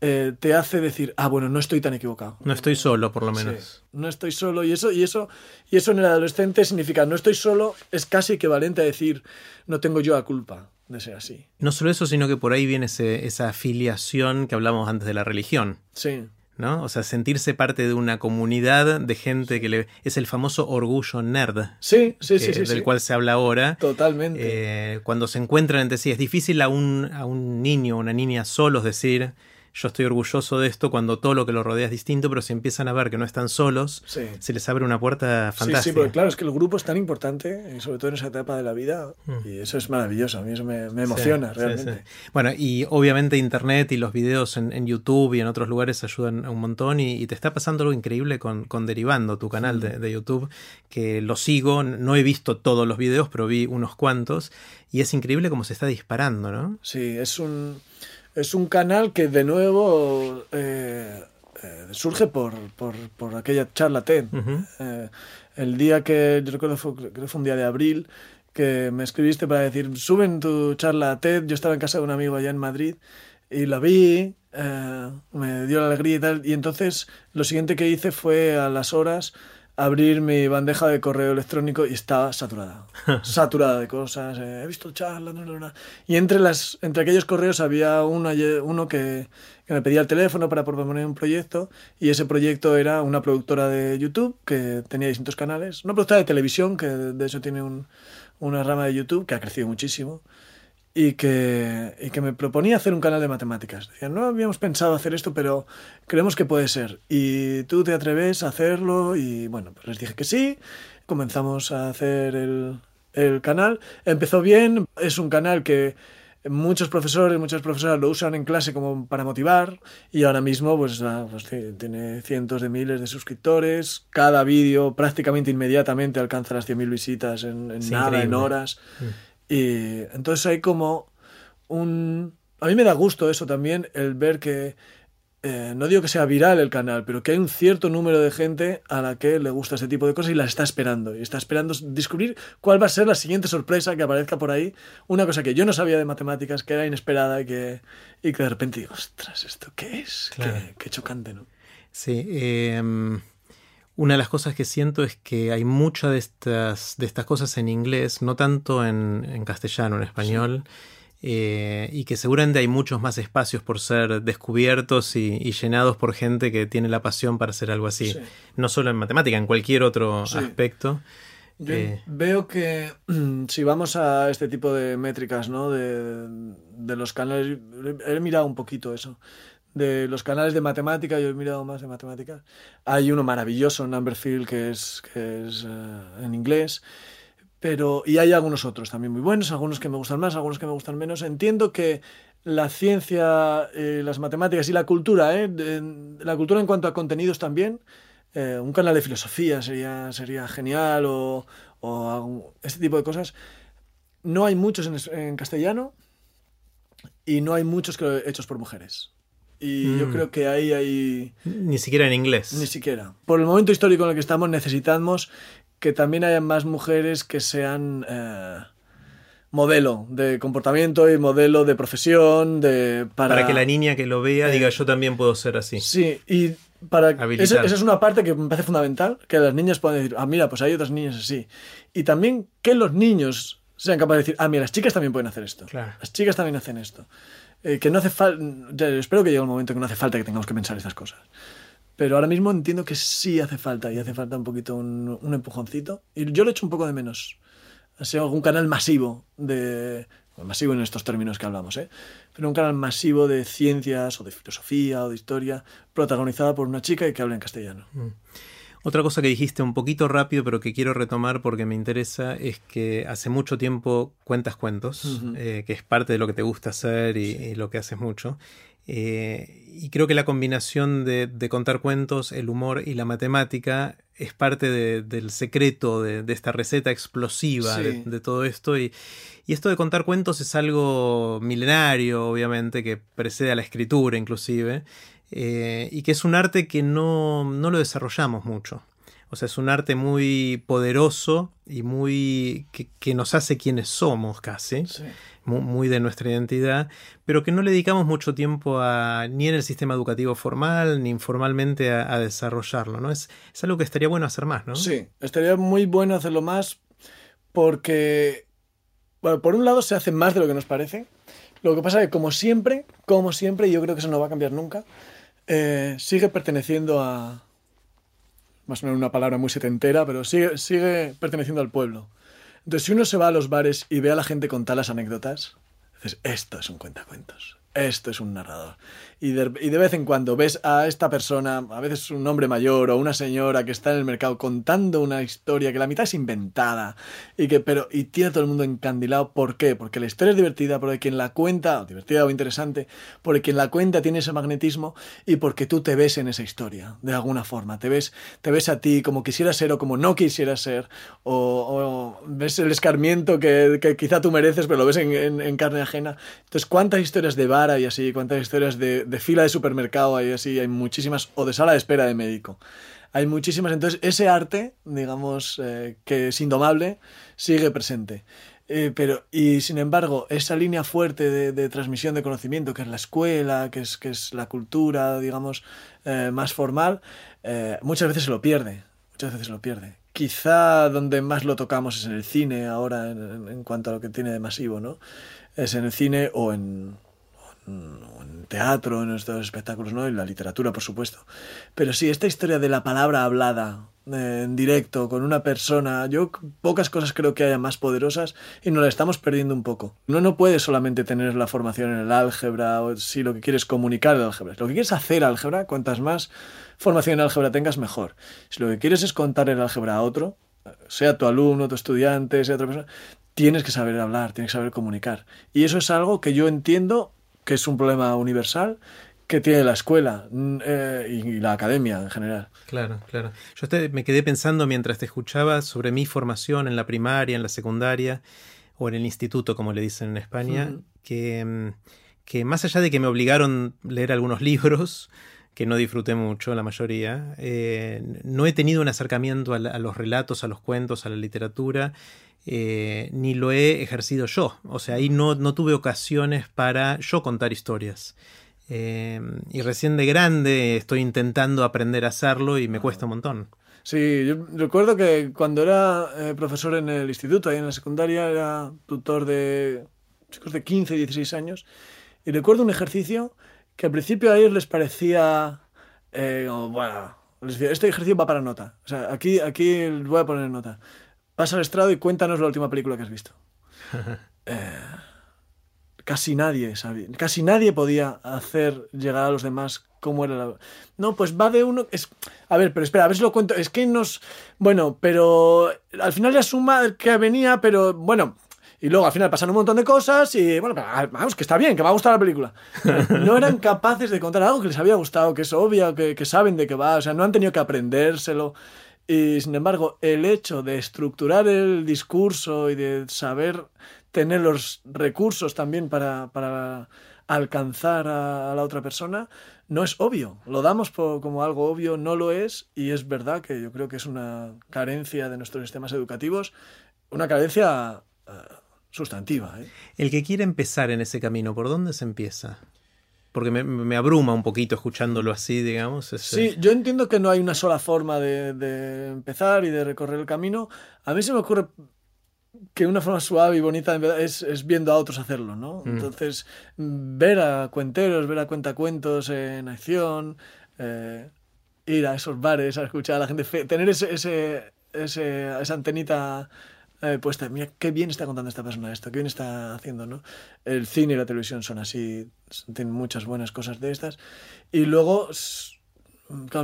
eh, te hace decir, ah, bueno, no estoy tan equivocado. No estoy solo, por lo menos. no estoy solo. Y eso, y eso, y eso en el adolescente significa, no estoy solo, es casi equivalente a decir, no tengo yo la culpa de ser así. No solo eso, sino que por ahí viene esa afiliación que hablamos antes de la religión. Sí. ¿no? O sea, sentirse parte de una comunidad de gente que le... es el famoso orgullo nerd. Sí, sí, sí, Del cual se habla ahora. Totalmente. Eh, cuando se encuentran entre sí, es difícil a un, a un niño o una niña solos decir, yo estoy orgulloso de esto cuando todo lo que lo rodea es distinto, pero si empiezan a ver que no están solos, se les abre una puerta fantástica. Sí, sí, porque claro, es que el grupo es tan importante, y sobre todo en esa etapa de la vida, mm. y eso es maravilloso, a mí eso me, emociona realmente. bueno, y obviamente Internet y los videos en, YouTube y en otros lugares ayudan un montón, y, te está pasando algo increíble con, Derivando, tu canal de, de YouTube, que lo sigo, no he visto todos los videos, pero vi unos cuantos, y es increíble cómo se está disparando, ¿no? Sí, es un es un canal que de nuevo eh, eh, surge por, por, aquella charla TED. Eh, el día que, yo recuerdo, fue, creo que fue un día de abril, que me escribiste para decir, suben tu charla TED. Yo estaba en casa de un amigo allá en Madrid y la vi, me dio la alegría y tal. Y entonces lo siguiente que hice fue a las horas abrir mi bandeja de correo electrónico y estaba saturada. saturada de cosas. Eh, he visto charlas, no, no, no. Y entre, las, entre aquellos correos había uno, uno que, que, me pedía el teléfono para proponer un proyecto y ese proyecto era una productora de YouTube que tenía distintos canales. Una productora de televisión que de hecho tiene un, una rama de YouTube que ha crecido muchísimo y que, y que me proponía hacer un canal de matemáticas. Decía, no habíamos pensado hacer esto, pero creemos que puede ser. Y tú te atreves a hacerlo y bueno, pues les dije que sí. Comenzamos a hacer el, el canal. Empezó bien, es un canal que muchos profesores, muchas profesoras lo usan en clase como para motivar y ahora mismo pues, pues tiene cientos de miles de suscriptores. Cada vídeo prácticamente inmediatamente alcanza las 100.000 visitas en, nada, en horas. Mm. Y entonces hay como un... A mí me da gusto eso también, el ver que, eh, no digo que sea viral el canal, pero que hay un cierto número de gente a la que le gusta ese tipo de cosas y las está esperando. Y está esperando descubrir cuál va a ser la siguiente sorpresa que aparezca por ahí. Una cosa que yo no sabía de matemáticas, que era inesperada y que, y que de repente digo, ostras, ¿esto qué es? Qué, chocante, ¿no? Sí. Eh, una de las cosas que siento es que hay muchas de estas, de estas cosas en inglés, no tanto en, castellano, en español. eh, y que seguramente hay muchos más espacios por ser descubiertos y, llenados por gente que tiene la pasión para hacer algo así. No solo en matemática, en cualquier otro aspecto. Yo eh, veo que si vamos a este tipo de métricas, ¿no? De, de, los canales, he mirado un poquito eso. De los canales de matemática, yo he mirado más de matemáticas. Hay uno maravilloso, Numberfield, que es, que es eh, en inglés. Pero, y hay algunos otros también muy buenos, algunos que me gustan más, algunos que me gustan menos. Entiendo que la ciencia, eh, las matemáticas y la cultura, ¿eh? la cultura en cuanto a contenidos también, eh, un canal de filosofía sería, sería genial o, o este tipo de cosas. No hay muchos en, castellano y no hay muchos hechos por mujeres. Y yo mm. creo que ahí hay... Ni siquiera en inglés. Ni siquiera. Por el momento histórico en el que estamos necesitamos que también haya más mujeres que sean eh, modelo de comportamiento y modelo de profesión, de para, que la niña que lo vea diga yo también puedo ser así. Sí, y para esa, esa, es una parte que me parece fundamental, que las niñas puedan decir, ah, mira, pues hay otras niñas así. Y también que los niños sean capaces de decir, ah, mira, las chicas también pueden hacer esto. Las chicas también hacen esto. Eh, que no hace falta, espero que llegue un momento que no hace falta que tengamos que pensar estas cosas. Pero ahora mismo entiendo que sí hace falta y hace falta un poquito un, empujoncito. Y yo lo he hecho un poco de menos. Ha sido algún canal masivo de... masivo en estos términos que hablamos, ¿eh? Pero un canal masivo de ciencias o de filosofía o de historia protagonizada por una chica y que habla en castellano. Mm. Otra cosa que dijiste un poquito rápido, pero que quiero retomar porque me interesa, es que hace mucho tiempo cuentas cuentos, eh, que es parte de lo que te gusta hacer y lo que haces mucho. Eh, y creo que la combinación de, contar cuentos, el humor y la matemática es parte del secreto de, esta receta explosiva de, todo esto. Y, esto de contar cuentos es algo milenario, obviamente, que precede a la escritura inclusive, eh, y que es un arte que no, no lo desarrollamos mucho. O sea, es un arte muy poderoso y muy que, nos hace quienes somos casi, muy, de nuestra identidad, pero que no le dedicamos mucho tiempo a, ni en el sistema educativo formal ni informalmente a, desarrollarlo, ¿no? Es, es, algo que estaría bueno hacer más, ¿no? Sí, estaría muy bueno hacerlo más porque, bueno, por un lado se hace más de lo que nos parece. Lo que pasa es que como siempre, como siempre, yo creo que eso no va a cambiar nunca, eh, sigue perteneciendo a, más o menos una palabra muy setentera, pero sigue, sigue perteneciendo al pueblo. Entonces, si uno se va a los bares y ve a la gente contar las anécdotas, dices, esto es un cuentacuentos, esto es un narrador y de, vez en cuando ves a esta persona, a veces un hombre mayor o una señora que está en el mercado contando una historia que la mitad es inventada y que pero y tiene todo el mundo encandilado. ¿Por qué? Porque la historia es divertida, porque quien la cuenta, divertida o interesante, porque quien la cuenta tiene ese magnetismo y porque tú te ves en esa historia, de alguna forma. Te ves, te ves a ti como quisieras ser o como no quisieras ser, o, ves el escarmiento que, quizá tú mereces, pero lo ves en, en carne ajena. Entonces, ¿cuántas historias de vara y así? ¿Cuántas historias de de fila de supermercado, hay así, hay muchísimas, o de sala de espera de médico. Hay muchísimas, entonces ese arte, digamos, eh, que es indomable, sigue presente. Eh, pero, y sin embargo, esa línea fuerte de, transmisión de conocimiento, que es la escuela, que es, que es la cultura, digamos, eh, más formal, muchas veces se lo pierde. Muchas veces se lo pierde. Quizá donde más lo tocamos es en el cine ahora, en, en cuanto a lo que tiene de masivo, ¿no? Es en el cine o en, en teatro, en estos espectáculos, ¿no? En la literatura, por supuesto. Pero sí, esta historia de la palabra hablada eh, en directo con una persona, yo pocas cosas creo que haya más poderosas y nos la estamos perdiendo un poco. No no puedes solamente tener la formación en el álgebra o si lo que quieres comunicar el álgebra. Lo que quieres hacer álgebra, cuantas más formación en álgebra tengas, mejor. Si lo que quieres es contar el álgebra a otro, sea tu alumno, tu estudiante, sea otra persona, tienes que saber hablar, tienes que saber comunicar. Y eso es algo que yo entiendo que es un problema universal que tiene la escuela mm, eh, y la academia en general. Claro, claro. Yo me quedé pensando mientras te escuchaba sobre mi formación en la primaria, en la secundaria o en el instituto, como le dicen en España, que, mm, que más allá de que me obligaron a leer algunos libros, que no disfruté mucho, la mayoría, eh, no he tenido un acercamiento a los relatos, a los cuentos, a la literatura eh, ni lo he ejercido yo. O sea, ahí no, no tuve ocasiones para yo contar historias. Eh, y recién de grande estoy intentando aprender a hacerlo y me cuesta un montón. Sí, yo recuerdo que cuando era profesor en el instituto, ahí en la secundaria, era tutor de chicos de 15, 16 años, y recuerdo un ejercicio que al principio a ellos les parecía, eh, bueno, les decía, este ejercicio va para nota. O sea, aquí, aquí voy a poner nota. Pasa al estrado y cuéntanos la última película que has visto. Eh, casi nadie sabía, casi nadie podía hacer llegar a los demás cómo era la... No, pues va de uno... Es... A ver, pero espera, a ver si lo cuento. Es que nos... Bueno, pero al final ya suma que venía, pero bueno, y luego al final pasan un montón de cosas y bueno, vamos, que está bien, que va a gustar la película. No eran capaces de contar algo que les había gustado, que es obvio, que, que saben de qué va, o sea, no han tenido que aprendérselo. Y sin embargo, el hecho de estructurar el discurso y de saber tener los recursos también para, para alcanzar a, la otra persona, no es obvio. Lo damos como algo obvio, no lo es, y es verdad que yo creo que es una carencia de nuestros sistemas educativos, una carencia eh, sustantiva. ¿eh? El que quiere empezar en ese camino, ¿por dónde se empieza? Porque me, abruma un poquito escuchándolo así, digamos. Sí, yo entiendo que no hay una sola forma de, empezar y de recorrer el camino. A mí se me ocurre que una forma suave y bonita es, es viendo a otros hacerlo, ¿no? Mm. Entonces, ver a cuenteros, ver a cuentacuentos en acción, eh, ir a esos bares a escuchar a la gente, tener ese, ese, ese esa antenita eh, pues mira qué bien está contando esta persona esto, qué bien está haciendo, ¿no? El cine y la televisión son así, tienen muchas buenas cosas de estas. Y luego,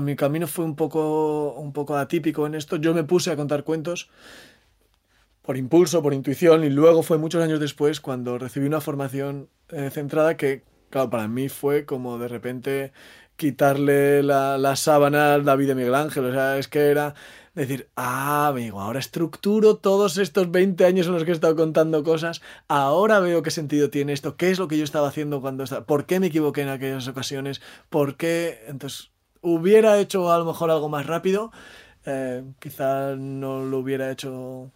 mi camino fue un poco, un poco atípico en esto. Yo me puse a contar cuentos por impulso, por intuición, y luego fue muchos años después cuando recibí una formación eh, centrada que, claro, para mí fue como de repente quitarle la, la sábana a David de Miguel Ángel. O sea, es que era decir, ah, amigo, ahora estructuro todos estos 20 años en los que he estado contando cosas, ahora veo qué sentido tiene esto, qué es lo que yo estaba haciendo cuando estaba, por qué me equivoqué en aquellas ocasiones, por qué, entonces, hubiera hecho a lo mejor algo más rápido, eh, quizá no lo hubiera hecho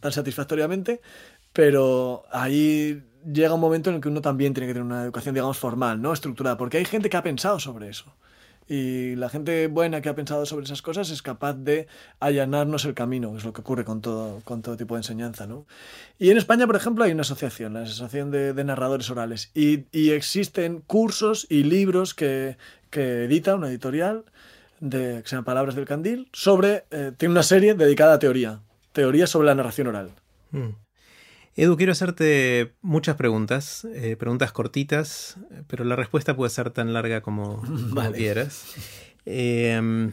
tan satisfactoriamente, pero ahí llega un momento en el que uno también tiene que tener una educación, digamos, formal, ¿no? Estructurada, porque hay gente que ha pensado sobre eso. Y la gente buena que ha pensado sobre esas cosas es capaz de allanarnos el camino, es lo que ocurre con todo, con todo tipo de enseñanza. ¿no? Y en España, por ejemplo, hay una asociación, la Asociación de, Narradores Orales, y, existen cursos y libros que, que edita una editorial de, que se llama Palabras del Candil, sobre, eh, tiene una serie dedicada a teoría, teoría sobre la narración oral. Mm. Edu, quiero hacerte muchas preguntas, eh, preguntas cortitas, pero la respuesta puede ser tan larga como, quieras. Em,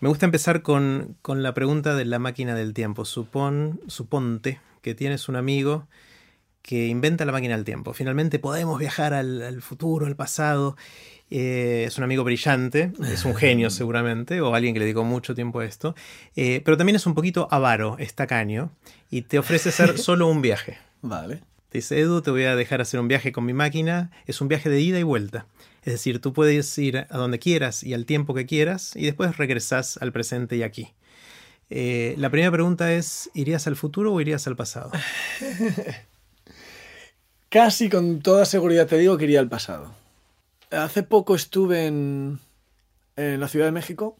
me gusta empezar con, la pregunta de la máquina del tiempo. Supón, suponte que tienes un amigo que inventa la máquina del tiempo. Finalmente podemos viajar al futuro, al pasado, eh, es un amigo brillante, es un genio seguramente, o alguien que le dedicó mucho tiempo a esto, eh, pero también es un poquito avaro, estacaño, y te ofrece hacer solo un viaje. Vale. Te dice, Edu, te voy a dejar hacer un viaje con mi máquina, es un viaje de ida y vuelta. Es decir, tú puedes ir a donde quieras y al tiempo que quieras, y después regresas al presente y aquí. Eh, la primera pregunta es, ¿irías al futuro o irías al pasado? Casi con toda seguridad te digo que iría al pasado. Hace poco estuve en, en la Ciudad de México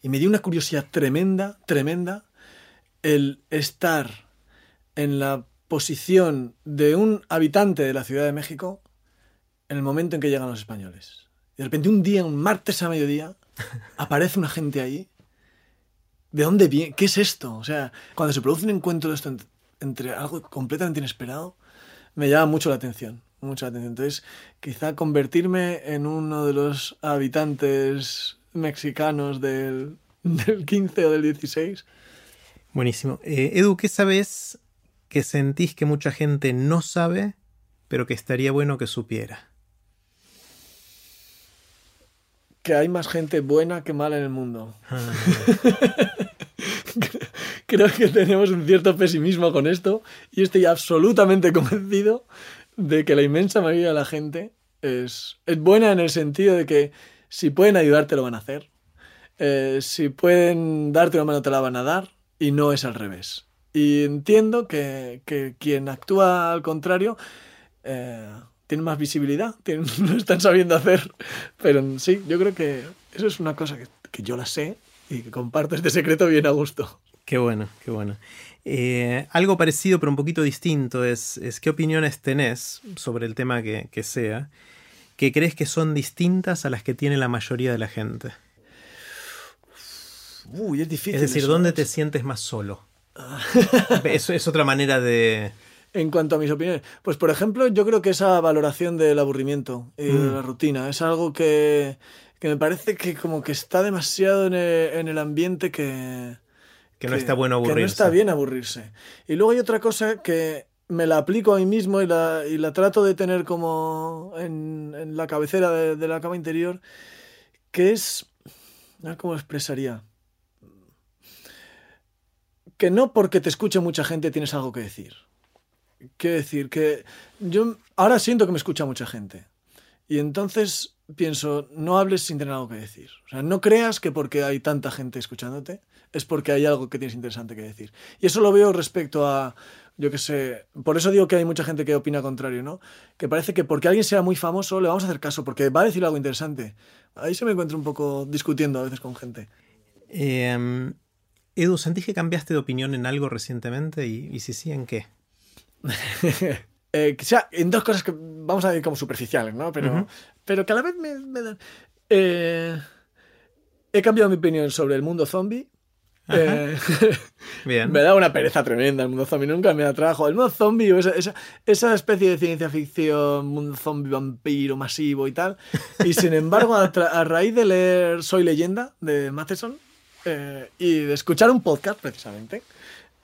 y me dio una curiosidad tremenda, tremenda, el estar en la posición de un habitante de la Ciudad de México en el momento en que llegan los españoles. De repente un día, un martes a mediodía, aparece una gente ahí. ¿De dónde viene? ¿Qué es esto? O sea, cuando se produce un encuentro de esto entre algo completamente inesperado, me llama mucho la atención mucha atención. Entonces, quizá convertirme en uno de los habitantes mexicanos del, del 15 o del 16. Buenísimo. Eh, Edu, ¿qué sabes que sentís que mucha gente no sabe, pero que estaría bueno que supiera? Que hay más gente buena que mala en el mundo. Ah. Creo que tenemos un cierto pesimismo con esto y estoy absolutamente convencido de que la inmensa mayoría de la gente es, es buena en el sentido de que si pueden ayudarte lo van a hacer. Eh, si pueden darte una mano te la van a dar y no es al revés. Y entiendo que, que quien actúa al contrario eh, más visibilidad, lo están sabiendo hacer. Pero sí, yo creo que eso es una cosa que, que yo la sé y que comparto este secreto bien a gusto. Qué bueno, qué bueno. Eh, algo parecido pero un poquito distinto es, es, qué opiniones tenés sobre el tema que, que sea, que crees que son distintas a las que tiene la mayoría de la gente. Uy, es difícil. Es decir, ¿dónde te sientes más solo? Eso es otra manera de... En cuanto a mis opiniones, pues por ejemplo, yo creo que esa valoración del aburrimiento y de Mm. la rutina es algo que, que me parece que como que está demasiado en el, en el ambiente que, Que no está bueno aburrirse. Que no está bien aburrirse. Y luego hay otra cosa que me la aplico a mí mismo y la, y la trato de tener como en, en la cabecera de, de la cama interior, que es... A ver ¿Cómo lo expresaría? Que no porque te escuche mucha gente tienes algo que decir. Quiero decir que yo ahora siento que me escucha mucha gente. Y entonces pienso, no hables sin tener algo que decir. O sea, no creas que porque hay tanta gente escuchándote es porque hay algo que tienes interesante que decir. Y eso lo veo respecto a, yo qué sé, por eso digo que hay mucha gente que opina contrario, ¿no? Que parece que porque alguien sea muy famoso le vamos a hacer caso, porque va a decir algo interesante. Ahí se me encuentro un poco discutiendo a veces con gente. Eh, Edu, ¿sentís que cambiaste de opinión en algo recientemente? Y, y si sí, ¿en qué? eh, que sea en dos cosas que vamos a decir como superficiales, ¿no? Pero, pero que a la vez me, me dan. Eh, he cambiado mi opinión sobre el mundo zombie. Eh, Bien. me da una pereza tremenda el mundo zombie, nunca me atrajo. El mundo zombie esa, esa, esa especie de ciencia ficción, mundo zombie vampiro masivo y tal. Y sin embargo, a raíz de leer Soy leyenda de Matheson eh, y de escuchar un podcast precisamente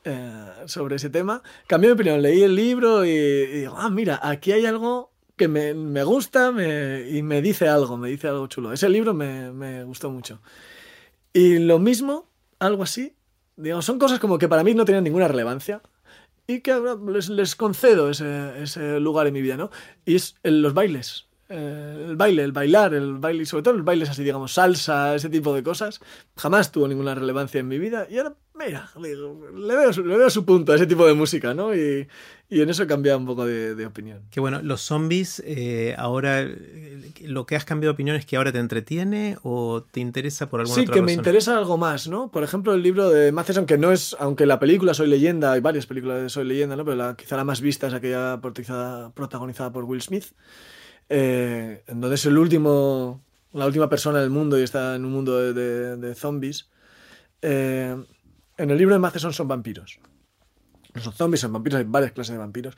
eh, sobre ese tema, cambié mi opinión. Leí el libro y, y digo, ah, mira, aquí hay algo que me, me gusta y me dice algo, me dice algo chulo. Ese libro me, me gustó mucho. Y lo mismo, algo así, digamos, son cosas como que para mí no tenían ninguna relevancia y que ahora les, les concedo ese, ese lugar en mi vida, ¿no? Y es en los bailes. Eh, el baile, el bailar, el baile, y sobre todo los bailes así, digamos, salsa, ese tipo de cosas, jamás tuvo ninguna relevancia en mi vida. Y ahora, mira, le veo, su- le veo su punto a ese tipo de música, ¿no? Y, y en eso he cambiado un poco de, de opinión. Que bueno, los zombies, eh, ahora eh, lo que has cambiado de opinión es que ahora te entretiene o te interesa por alguna Sí, otra que me razón? interesa algo más, ¿no? Por ejemplo, el libro de Matheson, que no es, aunque la película Soy Leyenda, hay varias películas de Soy Leyenda, ¿no? Pero la, quizá la más vista es aquella protagonizada por Will Smith, eh, en donde es el último, la última persona del mundo y está en un mundo de, zombies. Eh, en el libro de Matheson son vampiros. No son zombies, son vampiros, hay varias clases de vampiros.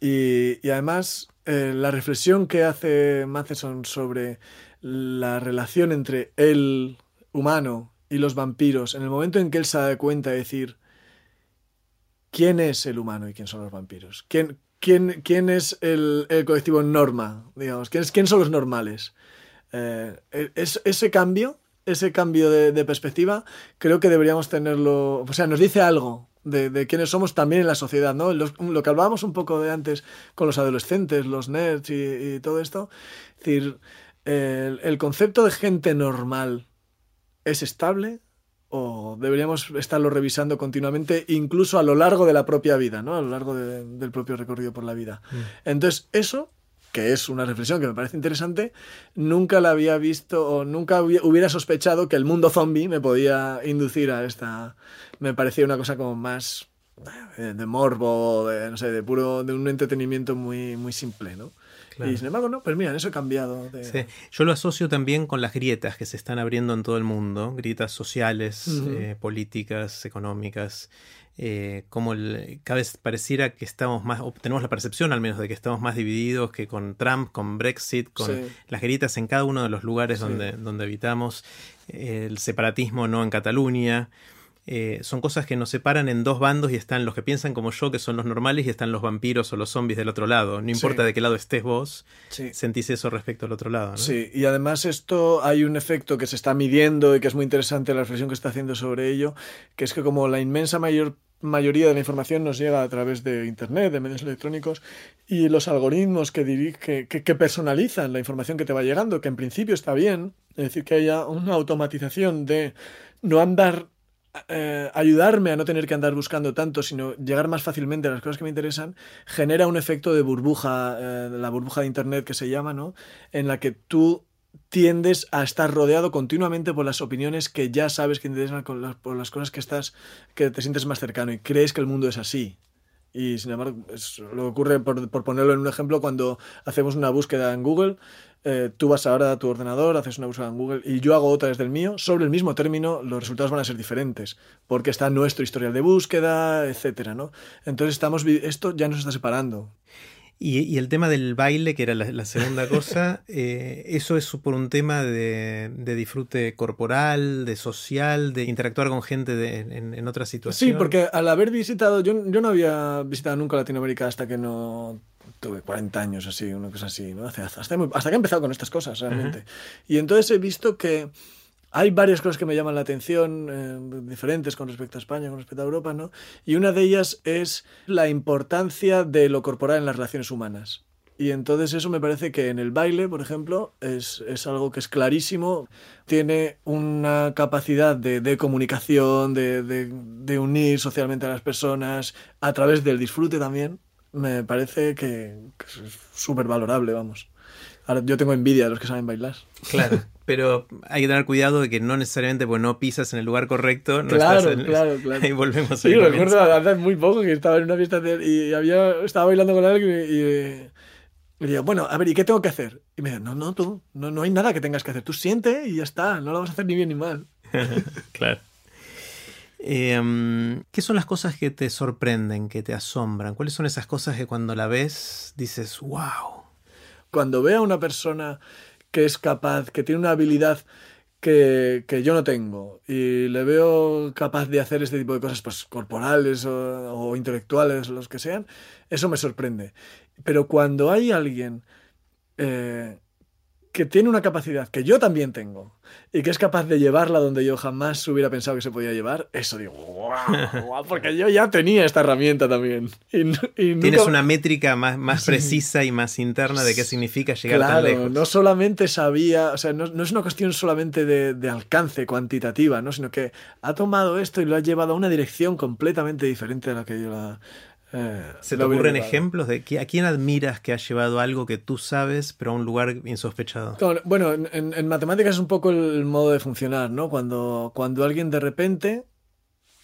Y, además, eh, la reflexión que hace Matheson sobre la relación entre el humano y los vampiros, en el momento en que él se da cuenta de decir quién es el humano y quién son los vampiros, quién, es el, colectivo norma, digamos, quién, son los normales. Eh, es- ese cambio, ese cambio de, perspectiva, creo que deberíamos tenerlo, o sea, nos dice algo de, quiénes somos también en la sociedad, ¿no? Lo que hablábamos un poco de antes con los adolescentes, los nerds y, todo esto, es decir, el concepto de gente normal es estable o deberíamos estarlo revisando continuamente, incluso a lo largo de la propia vida, ¿no? A lo largo de- del propio recorrido por la vida. Entonces, eso, que es una reflexión que me parece interesante, nunca la había visto o nunca hubi- hubiera sospechado que el mundo zombie me podía inducir a esta... Me parecía una cosa como más eh, de morbo, de, no sé, de puro, de un entretenimiento muy, muy simple, ¿no? Claro. Y sin embargo, no, pues mira, en eso he cambiado. De... Sí. Yo lo asocio también con las grietas que se están abriendo en todo el mundo, grietas sociales, eh, políticas, económicas, eh, como el- cada vez pareciera que estamos más, o tenemos la percepción al menos de que estamos más divididos que con Trump, con Brexit, con Sí. las grietas en cada uno de los lugares Sí. donde, donde habitamos, el separatismo no en Cataluña. Eh, son cosas que nos separan en dos bandos y están los que piensan como yo, que son los normales, y están los vampiros o los zombies del otro lado. No importa Sí. de qué lado estés vos, Sí. sentís eso respecto al otro lado. ¿no? Sí, y además esto hay un efecto que se está midiendo y que es muy interesante la reflexión que está haciendo sobre ello, que es que como la inmensa mayor mayoría de la información nos llega a través de internet, de medios electrónicos y los algoritmos que, diri- que, que- que personalizan la información que te va llegando, que en principio está bien, es decir, que haya una automatización de no andar eh, ayudarme a no tener que andar buscando tanto, sino llegar más fácilmente a las cosas que me interesan, genera un efecto de burbuja, eh, la burbuja de Internet que se llama, ¿no? En la que tú tiendes a estar rodeado continuamente por las opiniones que ya sabes que interesan por las cosas que estás que te sientes más cercano y crees que el mundo es así y sin embargo lo que ocurre por ponerlo en un ejemplo cuando hacemos una búsqueda en Google eh, tú vas ahora a tu ordenador, haces una búsqueda en Google y yo hago otra desde el mío, sobre el mismo término los resultados van a ser diferentes, porque está nuestro historial de búsqueda, etcétera, ¿no? Entonces estamos, esto ya nos está separando. Y, el tema del baile, que era la, segunda cosa, eh, eso es por un tema de, disfrute corporal, de social, de interactuar con gente en, en otras situaciones. Sí, porque al haber visitado, yo, yo no había visitado nunca Latinoamérica hasta que no tuve 40 años así, una cosa así, ¿no? Hasta, hasta, que he empezado con estas cosas realmente. Y entonces he visto que hay varias cosas que me llaman la atención, eh, diferentes con respecto a España, con respecto a Europa, ¿no? Y una de ellas es la importancia de lo corporal en las relaciones humanas. Y entonces eso me parece que en el baile, por ejemplo, es, es algo que es clarísimo. Tiene una capacidad de, de comunicación, de, de, de, unir socialmente a las personas, a través del disfrute también me parece que, es súper valorable, vamos. Ahora, yo tengo envidia de los que saben bailar. Claro, pero hay que tener cuidado de que no necesariamente pues no pisas en el lugar correcto. No claro, claro, claro. Ahí volvemos Sí, recuerdo hace muy poco que estaba en una fiesta y había, estaba bailando con alguien y, y, decía, bueno, a ver, ¿y qué tengo que hacer? Y me decía, no, no, tú, no, no hay nada que tengas que hacer. Tú siente y ya está, no lo vas a hacer ni bien ni mal. claro. Em, ¿Qué son las cosas que te sorprenden, que te asombran? ¿Cuáles son esas cosas que cuando la ves dices, wow? Cuando veo a una persona que es capaz, que tiene una habilidad que, yo no tengo y le veo capaz de hacer este tipo de cosas pues, corporales o, intelectuales, los que sean, eso me sorprende. Pero cuando hay alguien eh, que tiene una capacidad que yo también tengo y que es capaz de llevarla donde yo jamás hubiera pensado que se podía llevar, eso digo, wow, porque yo ya tenía esta herramienta también. Tienes una métrica más, más precisa y más interna de qué significa llegar tan lejos. No solamente sabía, o sea, no, es una cuestión solamente de, de, alcance cuantitativa, ¿no? sino que ha tomado esto y lo ha llevado a una dirección completamente diferente de la que yo la, ¿Se te ocurren ejemplos de a quién admiras que ha llevado algo que tú sabes, pero a un lugar insospechado? Bueno, en, matemáticas es un poco el modo de funcionar, ¿no? Cuando, cuando alguien de repente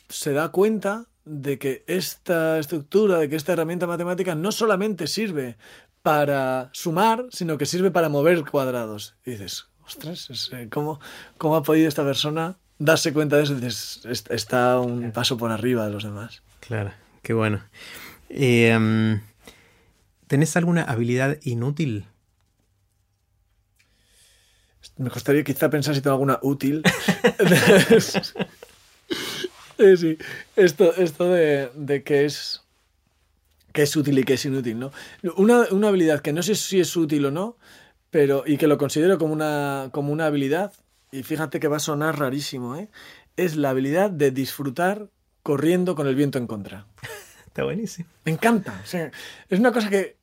se da cuenta de que esta estructura, de que esta herramienta matemática no solamente sirve para sumar, sino que sirve para mover cuadrados. Y dices, ostras, eh, ¿cómo, ¿cómo ha podido esta persona darse cuenta de eso? dices, está un paso por arriba de los demás. Claro. Qué bueno. Em, ¿Tenés alguna habilidad inútil? Me costaría quizá pensar si tengo alguna útil. sí, esto, esto de, de que es que es útil y que es inútil, ¿no? Una, una, habilidad que no sé si es útil o no, pero y que lo considero como una, como una habilidad, y fíjate que va a sonar rarísimo, ¿eh? es la habilidad de disfrutar corriendo con el viento en contra. Está buenísimo. Me encanta. es una cosa que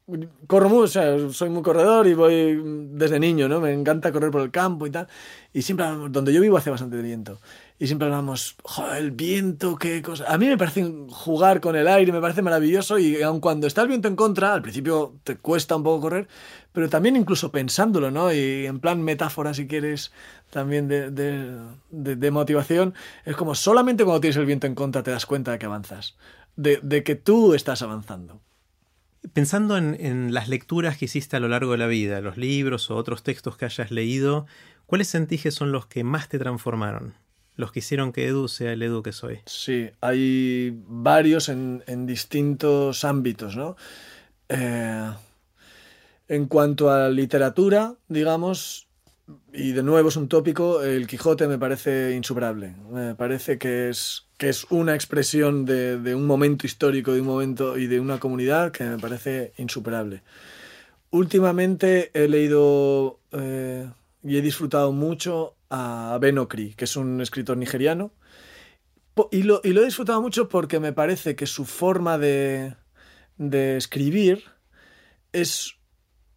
corro mucho, o sea, soy muy corredor y voy desde niño, ¿no? Me encanta correr por el campo y tal. Y siempre, donde yo vivo hace bastante viento. Y siempre hablamos, joder, el viento, qué cosa. A mí me parece jugar con el aire, me parece maravilloso. Y aun cuando está el viento en contra, al principio te cuesta un poco correr, pero también incluso pensándolo, ¿no? Y en plan metáfora, si quieres, también de, de, motivación, es como solamente cuando tienes el viento en contra te das cuenta de que avanzas, de, que tú estás avanzando. Pensando en, las lecturas que hiciste a lo largo de la vida, los libros o otros textos que hayas leído, ¿cuáles sentís que son los que más te transformaron? Los que hicieron que Edu sea el Edu que soy. Sí, hay varios en, distintos ámbitos, ¿no? Eh, en cuanto a literatura, digamos, y de nuevo es un tópico, el Quijote me parece insuperable. Me parece que es, que es una expresión de, un momento histórico, de un momento y de una comunidad que me parece insuperable. Últimamente he leído eh, y he disfrutado mucho a Ben Okri, que es un escritor nigeriano. Y lo, y lo he disfrutado mucho porque me parece que su forma de, de escribir es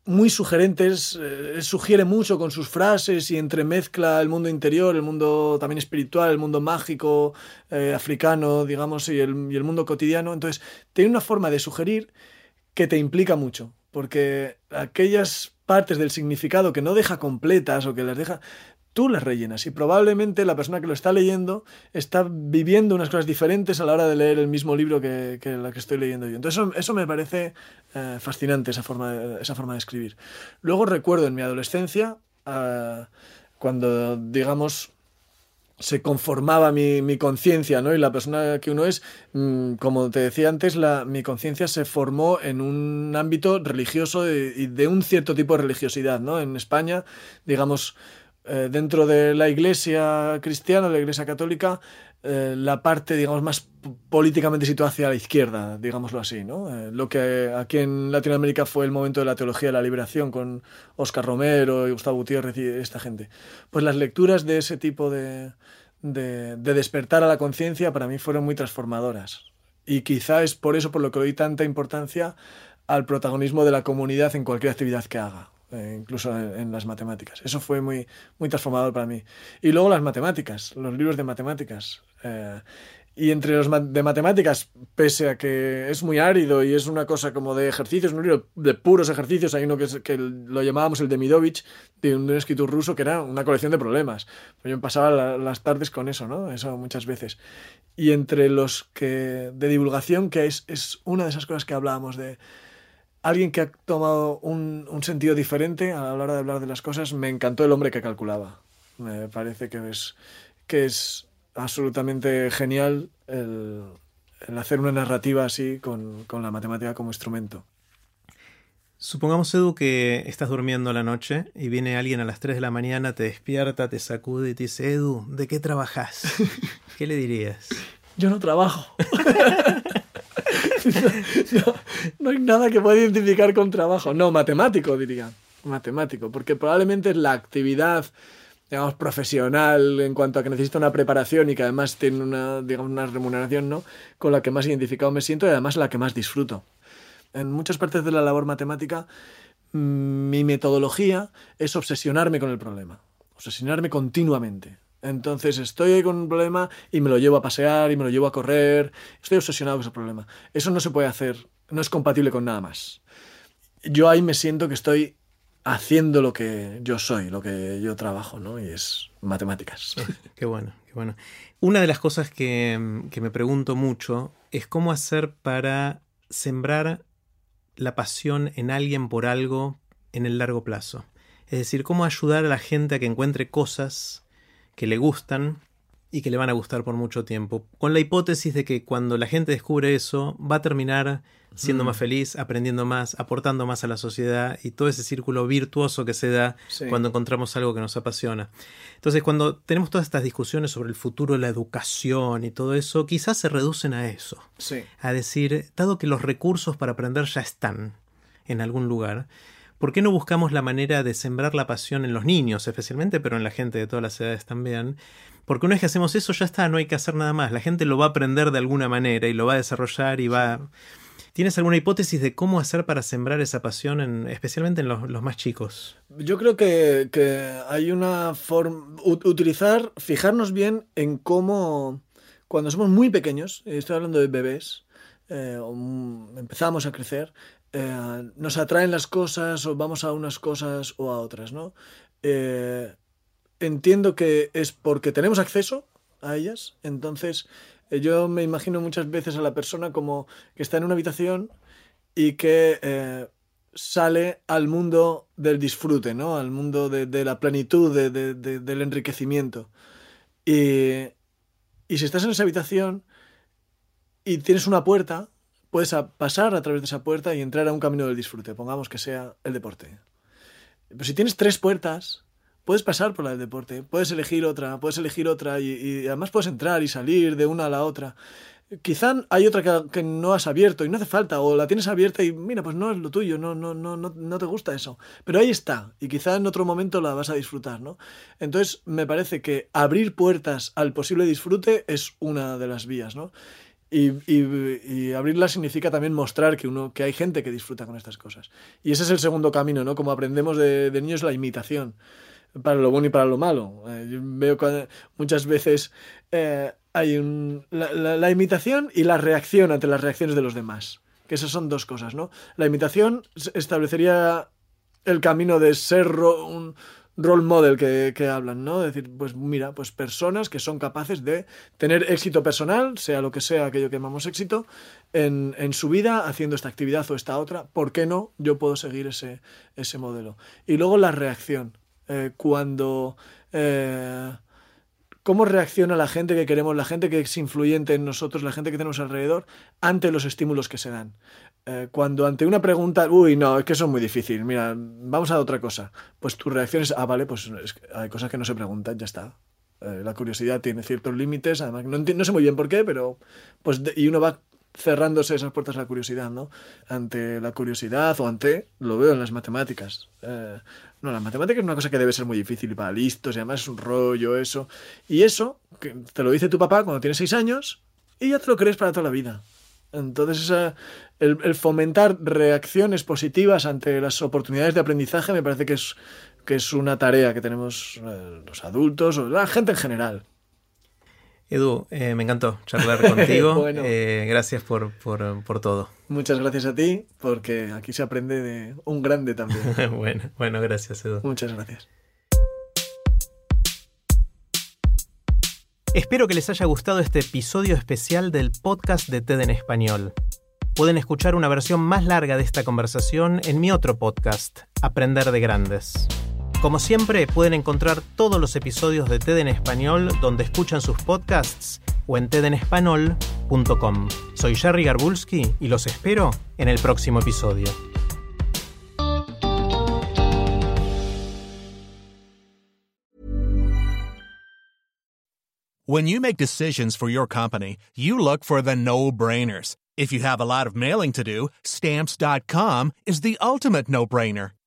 muy sugerentes, eh, sugiere mucho con sus frases y entremezcla el mundo interior, el mundo también espiritual, el mundo mágico, eh, africano, digamos, y el, y el, mundo cotidiano. Entonces, tiene una forma de sugerir que te implica mucho, porque aquellas partes del significado que no deja completas o que las deja, tú las rellenas y probablemente la persona que lo está leyendo está viviendo unas cosas diferentes a la hora de leer el mismo libro que, la que estoy leyendo yo. Entonces eso, me parece eh, fascinante, esa forma, de, esa forma de escribir. Luego recuerdo en mi adolescencia, ah, cuando digamos se conformaba mi, conciencia, ¿no? Y la persona que uno es, mm, como te decía antes, la, mi conciencia se formó en un ámbito religioso y de, un cierto tipo de religiosidad, ¿no? En España, digamos, eh, dentro de la iglesia cristiana, la iglesia católica, eh, la parte, digamos, más políticamente situada hacia la izquierda, digámoslo así, ¿no? Eh, lo que aquí en Latinoamérica fue el momento de la teología de la liberación con Oscar Romero y Gustavo Gutiérrez y esta gente. Pues las lecturas de ese tipo de, de, despertar a la conciencia para mí fueron muy transformadoras. Y quizá es por eso por lo que doy tanta importancia al protagonismo de la comunidad en cualquier actividad que haga. Eh, incluso en, las matemáticas. Eso fue muy, muy transformador para mí. Y luego las matemáticas, los libros de matemáticas. Eh, y entre los de matemáticas, pese a que es muy árido y es una cosa como de ejercicios, un libro de puros ejercicios, hay uno que, que lo llamábamos el de Midovich, de un, escritor ruso, que era una colección de problemas. Pues yo pasaba las tardes con eso, ¿no? Eso muchas veces. Y entre los de divulgación, que es, es una de esas cosas que hablábamos de alguien que ha tomado un, sentido diferente a la hora de hablar de las cosas. Me encantó el hombre que calculaba. Me parece que es, que es absolutamente genial el, hacer una narrativa así con, la matemática como instrumento. Supongamos, Edu, que estás durmiendo la noche y viene alguien a las 3 de la mañana, te despierta, te sacude y te dice, Edu, ¿de qué trabajas? ¿Qué le dirías? Yo no trabajo. no, hay nada que pueda identificar con trabajo. No, matemático, diría. Matemático, porque probablemente es la actividad digamos, profesional en cuanto a que necesita una preparación y que además tiene una, digamos, una remuneración, ¿no? Con la que más identificado me siento y además la que más disfruto. En muchas partes de la labor matemática, mm, mi metodología es obsesionarme con el problema, obsesionarme continuamente. Entonces estoy con un problema y me lo llevo a pasear y me lo llevo a correr. Estoy obsesionado con ese problema. Eso no se puede hacer, no es compatible con nada más. Yo ahí me siento que estoy haciendo lo que yo soy, lo que yo trabajo, ¿no? Y es matemáticas. qué bueno, qué bueno. Una de las cosas que, que me pregunto mucho es cómo hacer para sembrar la pasión en alguien por algo en el largo plazo. Es decir, cómo ayudar a la gente a que encuentre cosas que le gustan y que le van a gustar por mucho tiempo, con la hipótesis de que cuando la gente descubre eso va a terminar siendo más feliz, aprendiendo más, aportando más a la sociedad y todo ese círculo virtuoso que se da cuando encontramos algo que nos apasiona. Entonces, cuando tenemos todas estas discusiones sobre el futuro de la educación y todo eso, quizás se reducen a eso, a decir, dado que los recursos para aprender ya están en algún lugar, ¿por qué no buscamos la manera de sembrar la pasión en los niños especialmente, pero en la gente de todas las edades también? Porque una vez que hacemos eso ya está, no hay que hacer nada más. La gente lo va a aprender de alguna manera y lo va a desarrollar y va... ¿Tienes alguna hipótesis de cómo hacer para sembrar esa pasión, en, especialmente en los, más chicos? Yo creo que, hay una forma, utilizar, fijarnos bien en cómo, cuando somos muy pequeños, estoy hablando de bebés, eh, empezamos a crecer, eh, nos atraen las cosas o vamos a unas cosas o a otras, ¿no? Eh, entiendo que es porque tenemos acceso a ellas, entonces yo me imagino muchas veces a la persona como que está en una habitación y que sale al mundo del disfrute, ¿no? Al mundo de, la plenitud, del enriquecimiento. Y si estás en esa habitación y tienes una puerta, puedes pasar a través de esa puerta y entrar a un camino del disfrute, pongamos que sea el deporte. Pero si tienes tres puertas, puedes pasar por la del deporte, puedes elegir otra, puedes elegir otra y, además puedes entrar y salir de una a la otra. Quizá hay otra que, no has abierto y no hace falta, o la tienes abierta y mira, pues no es lo tuyo, no, no, no, no, no te gusta eso. Pero ahí está, y quizá en otro momento la vas a disfrutar, ¿no? Entonces me parece que abrir puertas al posible disfrute es una de las vías, ¿no? Y, abrirla significa también mostrar que, uno, que hay gente que disfruta con estas cosas. Y ese es el segundo camino, ¿no? Como aprendemos de, niños, la imitación, para lo bueno y para lo malo. Eh, yo veo que muchas veces eh, hay la, imitación y la reacción ante las reacciones de los demás. Que esas son dos cosas, ¿no? La imitación establecería el camino de ser role model que, que, hablan, ¿no? decir, pues mira, pues personas que son capaces de tener éxito personal, sea lo que sea aquello que llamamos éxito, en, en su vida haciendo esta actividad o esta otra, ¿por qué no? Yo puedo seguir ese, ese modelo. Y luego la reacción. Eh, cuando... Eh, cómo reacciona la gente que queremos, la gente que es influyente en nosotros, la gente que tenemos alrededor, ante los estímulos que se dan. Eh, cuando ante una pregunta, uy, no, es que eso es muy difícil, mira, vamos a otra cosa, pues tu reacción es, ah, vale, pues hay cosas que no se preguntan, ya está. Eh, la curiosidad tiene ciertos límites, además no, no, sé muy bien por qué, pero pues y uno va cerrándose esas puertas a la curiosidad, ¿no? Ante la curiosidad o ante, lo veo en las matemáticas. Eh, no, las matemáticas es una cosa que debe ser muy difícil para listos, y además es un rollo eso. Y eso, que te lo dice tu papá cuando tienes seis años, y ya te lo crees para toda la vida. Entonces, el, fomentar reacciones positivas ante las oportunidades de aprendizaje me parece que es, que es una tarea que tenemos eh, los adultos o la gente en general. Edu, eh, me encantó charlar contigo. Eh, gracias por, por, todo. Muchas gracias a ti, porque aquí se aprende de un grande también. bueno, bueno, gracias, Edu. Muchas gracias. Espero que les haya gustado este episodio especial del podcast de TED en español. Pueden escuchar una versión más larga de esta conversación en mi otro podcast, Aprender de Grandes. Como siempre, pueden encontrar todos los episodios de TED en español donde escuchan sus podcasts o en tedenespanol.com. Soy Jerry Garbulski y los espero en el próximo episodio. When you make decisions for your company, you look for the no-brainers. If you have a lot of mailing to do, stamps.com is the ultimate no-brainer.